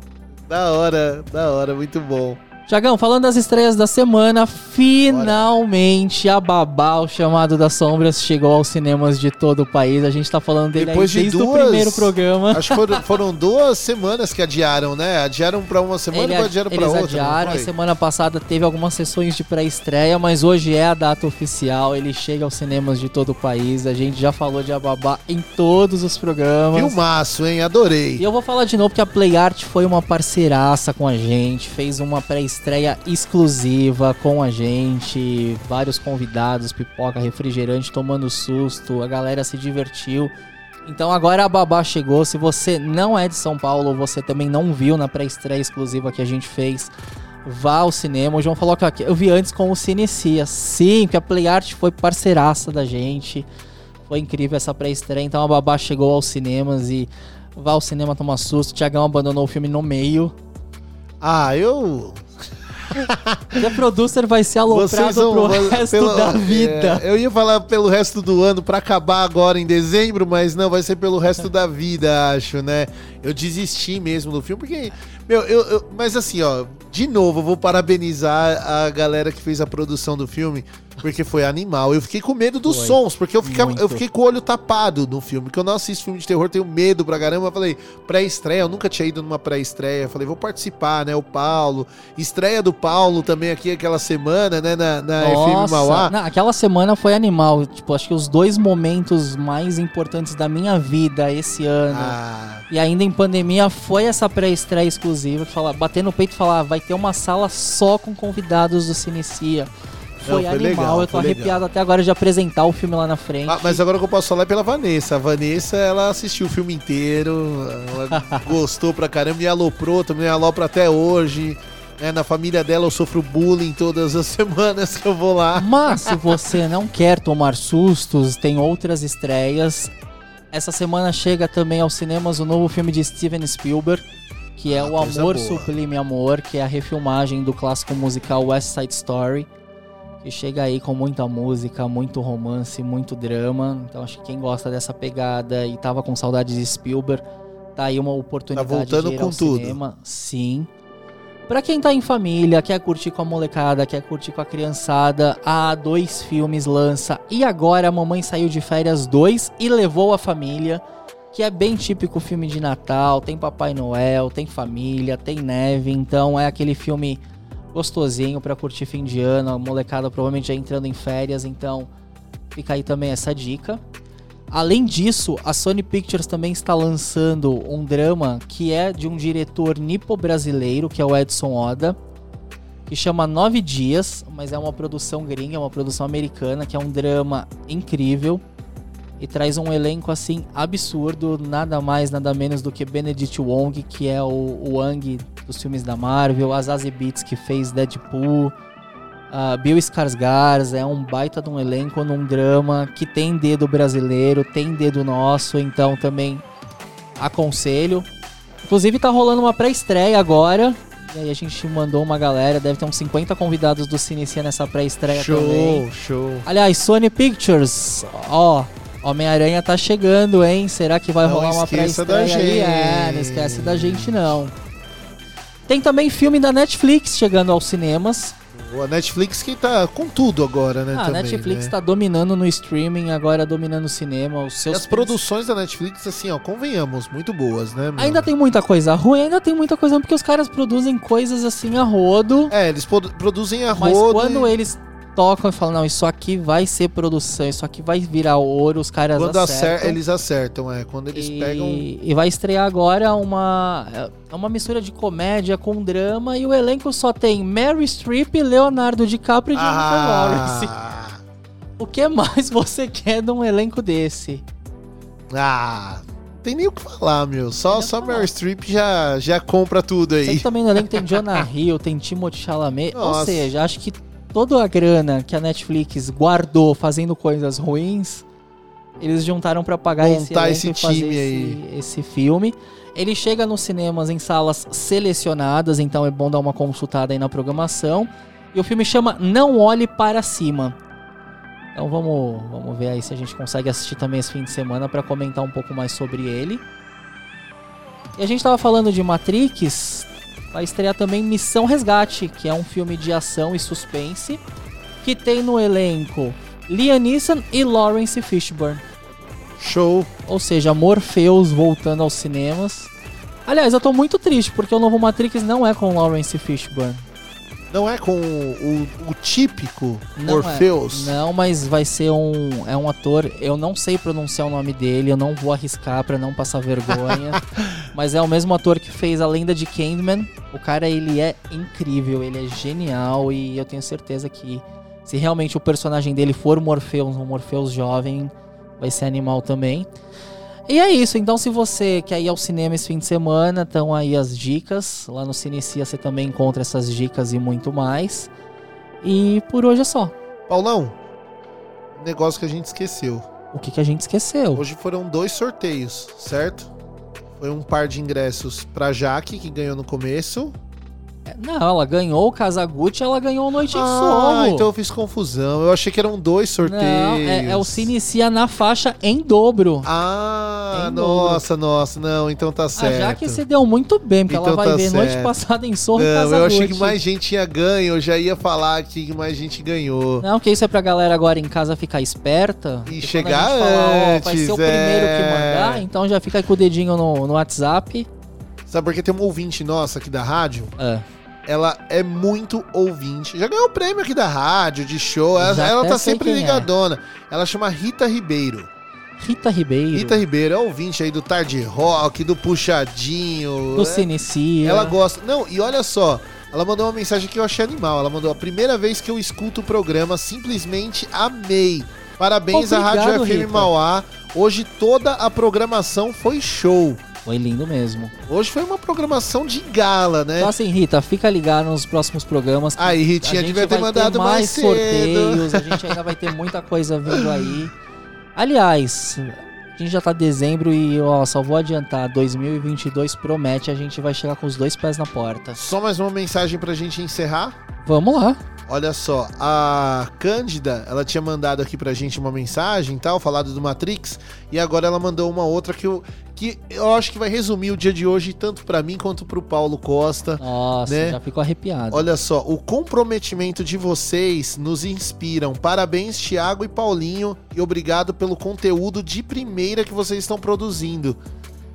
[SPEAKER 3] Da hora, da hora, muito bom.
[SPEAKER 2] Tiagão, falando das estreias da semana, finalmente a Babá, o chamado das sombras, chegou aos cinemas de todo o país. A gente tá falando dele
[SPEAKER 3] Depois
[SPEAKER 2] aí
[SPEAKER 3] de
[SPEAKER 2] desde o
[SPEAKER 3] duas-
[SPEAKER 2] primeiro programa.
[SPEAKER 3] Acho que foram, foram duas semanas que adiaram, né? Adiaram pra uma semana
[SPEAKER 2] Ele-
[SPEAKER 3] e adiaram pra outra.
[SPEAKER 2] adiaram, a semana passada teve algumas sessões de pré-estreia, mas hoje é a data oficial, ele chega aos cinemas de todo o país, a gente já falou de Ababá em todos os programas.
[SPEAKER 3] Filmaço, hein? Adorei.
[SPEAKER 2] E eu vou falar de novo que a Play Art foi uma parceiraça com a gente, fez uma pré-estreia exclusiva com a gente, vários convidados, pipoca, refrigerante, tomando susto, a galera se divertiu. Então agora a Babá chegou, se você não é de São Paulo você também não viu na pré-estreia exclusiva que a gente fez, vá ao cinema. O João falou que eu vi antes com o Cinecia. Sim, que a Play Art foi parceiraça da gente. Foi incrível essa pré-estreia. Então a Babá chegou aos cinemas e vá ao cinema tomar susto. Tiagão abandonou o filme no meio.
[SPEAKER 3] Ah, eu.
[SPEAKER 2] E a producer vai ser aloprado pro
[SPEAKER 3] vão-
[SPEAKER 2] resto
[SPEAKER 3] pelo-
[SPEAKER 2] da vida.
[SPEAKER 3] é, eu ia falar pelo resto do ano pra acabar agora em dezembro, mas não, vai ser pelo resto da vida, acho, né? eu desisti mesmo do filme, porque, meu, eu, eu- mas assim, ó, de novo, eu vou parabenizar a galera que fez a produção do filme, porque foi animal. Eu fiquei com medo dos
[SPEAKER 2] Foi.
[SPEAKER 3] sons, porque eu, ficava, eu fiquei com o olho tapado no filme, porque eu não assisto filme de terror, tenho medo pra caramba. Eu falei, pré-estreia, eu nunca tinha ido numa pré-estreia. Falei, vou participar, né? O Paulo, estreia do Paulo também aqui aquela semana, né? Na, na FM Mauá.
[SPEAKER 2] Não, aquela semana foi animal. Tipo, acho que os dois momentos mais importantes da minha vida esse ano.
[SPEAKER 3] Ah,
[SPEAKER 2] E ainda em pandemia foi essa pré-estreia exclusiva que fala, bater no peito e falar, "Ah, vai ter uma sala só com convidados do Cinecia. Foi,
[SPEAKER 3] Não, foi
[SPEAKER 2] animal,
[SPEAKER 3] legal,
[SPEAKER 2] eu tô
[SPEAKER 3] foi legal.
[SPEAKER 2] arrepiado até agora de apresentar o filme lá na frente.
[SPEAKER 3] Ah, mas agora o que eu posso falar é pela Vanessa. A Vanessa, ela assistiu o filme inteiro, ela gostou pra caramba e aloprou também, alopra até hoje. né? na família dela eu sofro bullying todas as semanas que eu vou lá.
[SPEAKER 2] Mas se você não quer tomar sustos, tem outras estreias. Essa semana chega também aos cinemas o novo filme de Steven Spielberg, que é
[SPEAKER 3] Ah,
[SPEAKER 2] O Amor
[SPEAKER 3] boa.
[SPEAKER 2] Sublime Amor, que é a refilmagem do clássico musical West Side Story, que chega aí com muita música, muito romance, muito drama. Então acho que quem gosta dessa pegada e tava com saudades de Spielberg, tá aí uma oportunidade
[SPEAKER 3] Tá voltando
[SPEAKER 2] de ir
[SPEAKER 3] com
[SPEAKER 2] ao
[SPEAKER 3] tudo.
[SPEAKER 2] cinema. Sim. Pra quem tá em família, quer curtir com a molecada, quer curtir com a criançada, há dois filmes lança. E agora a mamãe saiu de férias dois e levou a família, que é bem típico filme de Natal, tem Papai Noel, tem família, tem neve, então é aquele filme gostosinho pra curtir fim de ano, a molecada provavelmente já entrando em férias, então fica aí também essa dica. Além disso, a Sony Pictures também está lançando um drama que é de um diretor nipo-brasileiro, que é o Edson Oda, que chama Nove Dias, mas é uma produção gringa, é uma produção americana, que é um drama incrível e traz um elenco assim absurdo, nada mais, nada menos do que Benedict Wong, que é o, Wang dos filmes da Marvel, Azazie Beetz, que fez Deadpool, ah, Bill Skarsgård, é um baita de um elenco num drama que tem dedo brasileiro, tem dedo nosso, então também aconselho. Inclusive tá rolando uma pré-estreia agora, e aí a gente mandou uma galera, deve ter uns 50 convidados do Cinecia nessa pré-estreia também.
[SPEAKER 3] Show, show.
[SPEAKER 2] Aliás, Sony Pictures, ó, Homem-Aranha tá chegando, hein? Será que vai
[SPEAKER 3] Não
[SPEAKER 2] rolar uma pré-estreia
[SPEAKER 3] da
[SPEAKER 2] aí? É, não esquece da gente não. Tem também filme da Netflix chegando aos cinemas.
[SPEAKER 3] A Netflix que tá com tudo agora, né?
[SPEAKER 2] Ah, a
[SPEAKER 3] também,
[SPEAKER 2] Netflix
[SPEAKER 3] né?
[SPEAKER 2] tá dominando no streaming, agora dominando o cinema. Os
[SPEAKER 3] E
[SPEAKER 2] seus
[SPEAKER 3] as produções da Netflix, assim, ó, convenhamos, muito boas, né? meu?
[SPEAKER 2] Ainda tem muita coisa ruim, ainda tem muita coisa ruim, porque os caras produzem coisas assim a rodo.
[SPEAKER 3] É, eles produ- produzem a
[SPEAKER 2] Mas
[SPEAKER 3] rodo
[SPEAKER 2] quando
[SPEAKER 3] e
[SPEAKER 2] eles tocam e falam, não, isso aqui vai ser produção, isso aqui vai virar ouro, os caras
[SPEAKER 3] quando
[SPEAKER 2] acertam.
[SPEAKER 3] acer- eles acertam, é. Quando eles
[SPEAKER 2] e,
[SPEAKER 3] pegam...
[SPEAKER 2] e vai estrear agora uma é uma mistura de comédia com drama e o elenco só tem Mary Streep, Leonardo DiCaprio e Jennifer Lawrence.
[SPEAKER 3] Ah,
[SPEAKER 2] O que mais você quer de um elenco desse?
[SPEAKER 3] ah, tem nem o que falar, meu. Só, só. Meryl Streep já, já compra tudo
[SPEAKER 2] Sei
[SPEAKER 3] aí.
[SPEAKER 2] que também no elenco tem Jonah Hill, tem Timothée Chalamet. Ou
[SPEAKER 3] Nossa.
[SPEAKER 2] seja, acho que toda a grana que a Netflix guardou fazendo coisas ruins, eles juntaram pra pagar esse
[SPEAKER 3] Montar esse
[SPEAKER 2] e fazer
[SPEAKER 3] time
[SPEAKER 2] esse,
[SPEAKER 3] aí.
[SPEAKER 2] esse filme. Ele chega nos cinemas em salas selecionadas, então é bom dar uma consultada aí na programação. E o filme chama Não Olhe Para Cima. Então vamos, vamos ver aí se a gente consegue assistir também esse fim de semana pra comentar um pouco mais sobre ele. E a gente tava falando de Matrix, vai estrear também Missão Resgate, que é um filme de ação e suspense, que tem no elenco Liam Neeson e Lawrence Fishburne.
[SPEAKER 3] Show.
[SPEAKER 2] Ou seja, Morpheus voltando aos cinemas. Aliás, eu tô muito triste, porque o novo Matrix não é com Lawrence Fishburne.
[SPEAKER 3] Não é com o, o típico
[SPEAKER 2] Não
[SPEAKER 3] Morpheus.
[SPEAKER 2] É. Não, mas vai ser um. É um ator. Eu não sei pronunciar o nome dele, eu não vou arriscar pra não passar vergonha. mas é o mesmo ator que fez a lenda de Candyman. O cara, ele é incrível, ele é genial e eu tenho certeza que se realmente o personagem dele for o Morpheus, um Morpheus jovem, vai ser animal também. E é isso, então se você quer ir ao cinema esse fim de semana, estão aí as dicas. Lá no Cinecia você também encontra essas dicas e muito mais. E por hoje é só.
[SPEAKER 3] Paulão, negócio que a gente esqueceu.
[SPEAKER 2] O que, que a gente esqueceu?
[SPEAKER 3] Hoje foram dois sorteios, certo? Foi um par de ingressos pra Jaque, que ganhou no começo.
[SPEAKER 2] É, Não, ela ganhou o Casagutti, ela ganhou o Noite em
[SPEAKER 3] Ah,
[SPEAKER 2] Somo.
[SPEAKER 3] então eu fiz confusão. Eu achei que eram dois sorteios.
[SPEAKER 2] Não, é, é o Se Inicia na faixa em dobro.
[SPEAKER 3] Ah, Ah, nossa, nossa, não, então tá certo.
[SPEAKER 2] Jaque se deu muito bem, porque
[SPEAKER 3] Então
[SPEAKER 2] ela vai
[SPEAKER 3] tá
[SPEAKER 2] ver noite
[SPEAKER 3] certo.
[SPEAKER 2] passada em Sorro e
[SPEAKER 3] Não,
[SPEAKER 2] Casa
[SPEAKER 3] eu achei
[SPEAKER 2] Gucci.
[SPEAKER 3] que mais gente tinha ganho, eu já ia falar aqui que mais gente ganhou.
[SPEAKER 2] Não, que isso é pra galera agora em casa ficar esperta.
[SPEAKER 3] E chegar
[SPEAKER 2] a gente falar, ó, vai
[SPEAKER 3] antes,
[SPEAKER 2] ser o primeiro que
[SPEAKER 3] é.
[SPEAKER 2] mandar, então já fica aí com o dedinho no, no WhatsApp.
[SPEAKER 3] Sabe porque tem uma ouvinte nossa aqui da rádio?
[SPEAKER 2] É.
[SPEAKER 3] Ela é muito ouvinte. Já ganhou prêmio aqui da rádio, de show. Ela,
[SPEAKER 2] Já
[SPEAKER 3] ela tá sempre
[SPEAKER 2] é.
[SPEAKER 3] ligadona. Ela chama Rita Ribeiro.
[SPEAKER 2] Rita Ribeiro,
[SPEAKER 3] Rita Ribeiro é ouvinte aí do Tarde Rock, do Puxadinho.
[SPEAKER 2] do
[SPEAKER 3] é-
[SPEAKER 2] Cinecia.
[SPEAKER 3] Ela gosta. Não, e olha só. Ela mandou uma mensagem que eu achei animal. Ela mandou a primeira vez que eu escuto o programa, simplesmente amei. Parabéns à
[SPEAKER 2] Obrigado,
[SPEAKER 3] Rádio FM
[SPEAKER 2] Rita.
[SPEAKER 3] Mauá. Hoje toda a programação foi show.
[SPEAKER 2] Foi lindo mesmo.
[SPEAKER 3] Hoje foi uma programação de gala, né?
[SPEAKER 2] Então assim, Rita, fica ligado nos próximos programas.
[SPEAKER 3] Aí, Ritinha, devia ter mandado mais
[SPEAKER 2] mais
[SPEAKER 3] cedo.
[SPEAKER 2] sorteios, a gente ainda vai ter muita coisa vindo aí. Aliás, a gente já tá em dezembro e, ó, só vou adiantar, 2022 promete, a gente vai chegar com os dois pés na porta.
[SPEAKER 3] Só mais uma mensagem pra gente encerrar.
[SPEAKER 2] Vamos lá.
[SPEAKER 3] Olha só, a Cândida, ela tinha mandado aqui pra gente uma mensagem e tal, falado do Matrix, e agora ela mandou uma outra que eu, que eu acho que vai resumir o dia de hoje, tanto pra mim quanto pro Paulo Costa.
[SPEAKER 2] Nossa,
[SPEAKER 3] Né?
[SPEAKER 2] já ficou arrepiado.
[SPEAKER 3] Olha só, o comprometimento de vocês nos inspiram. Parabéns, Thiago e Paulinho, e obrigado pelo conteúdo de primeira que vocês estão produzindo.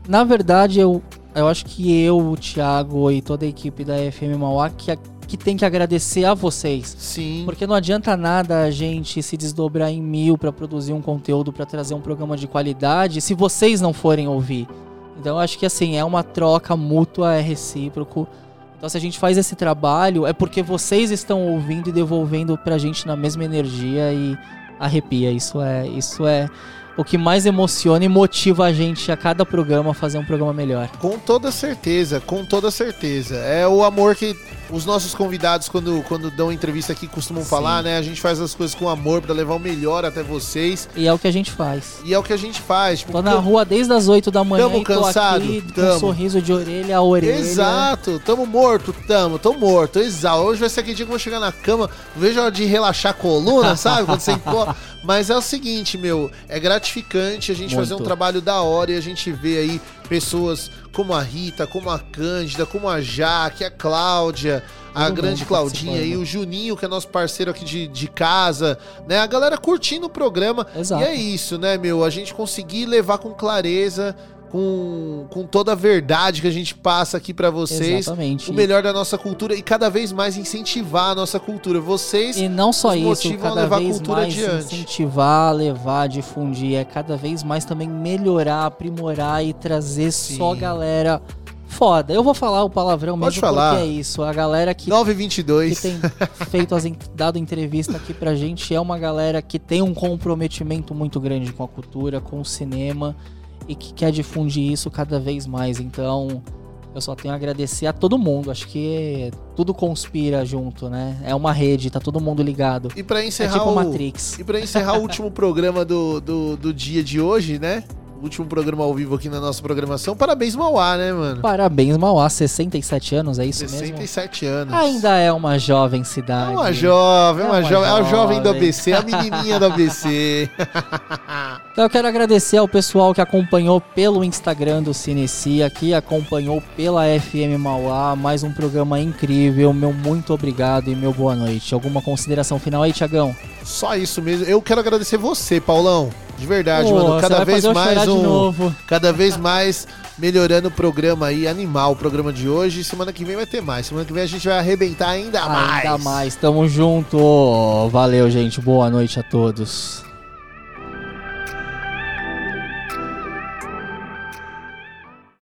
[SPEAKER 2] Na verdade, eu, eu acho que eu, o Thiago e toda a equipe da FM Mauá que, que tem que agradecer a vocês.
[SPEAKER 3] Sim.
[SPEAKER 2] Porque não adianta nada a gente se desdobrar em mil pra produzir um conteúdo, pra trazer um programa de qualidade, se vocês não forem ouvir. Então eu acho que assim, é uma troca mútua, é recíproco. Então se a gente faz esse trabalho, é porque vocês estão ouvindo e devolvendo pra gente na mesma energia e arrepia. Isso é, isso é o que mais emociona e motiva a gente a cada programa a fazer um programa melhor.
[SPEAKER 3] Com toda certeza, com toda certeza. É o amor que os nossos convidados, quando, quando dão entrevista aqui, costumam
[SPEAKER 2] Sim.
[SPEAKER 3] falar, né? A gente faz as coisas com amor pra levar o melhor até vocês.
[SPEAKER 2] E é o que a gente faz.
[SPEAKER 3] E é o que a gente faz. Tipo,
[SPEAKER 2] Tô na rua desde as 8 da manhã
[SPEAKER 3] Tamo cansado?
[SPEAKER 2] aqui com
[SPEAKER 3] Tamo.
[SPEAKER 2] um sorriso de orelha a orelha.
[SPEAKER 3] Exato, tamo morto, tamo, tô morto, exausto. Hoje vai ser aquele dia que eu vou chegar na cama, vejo a hora de relaxar a coluna, sabe? Quando você enco- Mas é o seguinte, meu, é gratificante a gente
[SPEAKER 2] Muito.
[SPEAKER 3] fazer um trabalho da hora e a gente vê aí pessoas como a Rita, como a Cândida, como a Jaque, a Cláudia, a
[SPEAKER 2] Todo
[SPEAKER 3] grande Claudinha e o Juninho, que é nosso parceiro aqui de, de casa, né? A galera curtindo o programa.
[SPEAKER 2] Exato.
[SPEAKER 3] E é isso, né, meu? A gente conseguir levar com clareza, com, com toda a verdade que a gente passa aqui pra vocês,
[SPEAKER 2] Exatamente.
[SPEAKER 3] o melhor da nossa cultura e cada vez mais incentivar a nossa cultura. Vocês
[SPEAKER 2] E não só isso,
[SPEAKER 3] motivam a
[SPEAKER 2] cada
[SPEAKER 3] levar a
[SPEAKER 2] vez
[SPEAKER 3] cultura
[SPEAKER 2] mais
[SPEAKER 3] adiante.
[SPEAKER 2] incentivar, levar, difundir, é cada vez mais também melhorar, aprimorar e trazer só
[SPEAKER 3] Sim.
[SPEAKER 2] galera foda. Eu vou falar o palavrão
[SPEAKER 3] Pode
[SPEAKER 2] mesmo
[SPEAKER 3] falar.
[SPEAKER 2] porque é isso. A galera que, que
[SPEAKER 3] 922.
[SPEAKER 2] tem feito as dado entrevista aqui pra gente é uma galera que tem um comprometimento muito grande com a cultura, com o cinema e que quer difundir isso cada vez mais. Então, eu só tenho a agradecer a todo mundo. Acho que tudo conspira junto, né? É uma rede, tá todo mundo ligado.
[SPEAKER 3] E pra
[SPEAKER 2] É
[SPEAKER 3] encerrar
[SPEAKER 2] tipo
[SPEAKER 3] o
[SPEAKER 2] Matrix.
[SPEAKER 3] E pra encerrar o último programa do, do, do dia de hoje, né? Último programa ao vivo aqui na nossa programação. Parabéns, Mauá, né, mano?
[SPEAKER 2] Parabéns, Mauá, 67 anos, é isso mesmo?
[SPEAKER 3] 67 anos.
[SPEAKER 2] Ainda é uma jovem
[SPEAKER 3] É
[SPEAKER 2] cidade.
[SPEAKER 3] uma jovem,
[SPEAKER 2] É
[SPEAKER 3] uma,
[SPEAKER 2] uma
[SPEAKER 3] jovem. É a jovem do
[SPEAKER 2] jovem.
[SPEAKER 3] ABC, a menininha do ABC.
[SPEAKER 2] Então eu quero agradecer ao pessoal que acompanhou pelo Instagram do Cinecia, que acompanhou pela FM Mauá, mais um programa incrível. Meu muito obrigado e meu boa noite. Alguma consideração final aí, Tiagão?
[SPEAKER 3] Só isso mesmo. Eu quero agradecer você, Paulão. De verdade,
[SPEAKER 2] Pô,
[SPEAKER 3] mano. Cada vez mais um.
[SPEAKER 2] novo.
[SPEAKER 3] Cada vez mais melhorando o programa aí, animal o programa de hoje. Semana que vem vai ter mais. Semana que vem a gente vai arrebentar ainda mais.
[SPEAKER 2] Ainda mais, tamo junto. Valeu, gente. Boa noite a todos.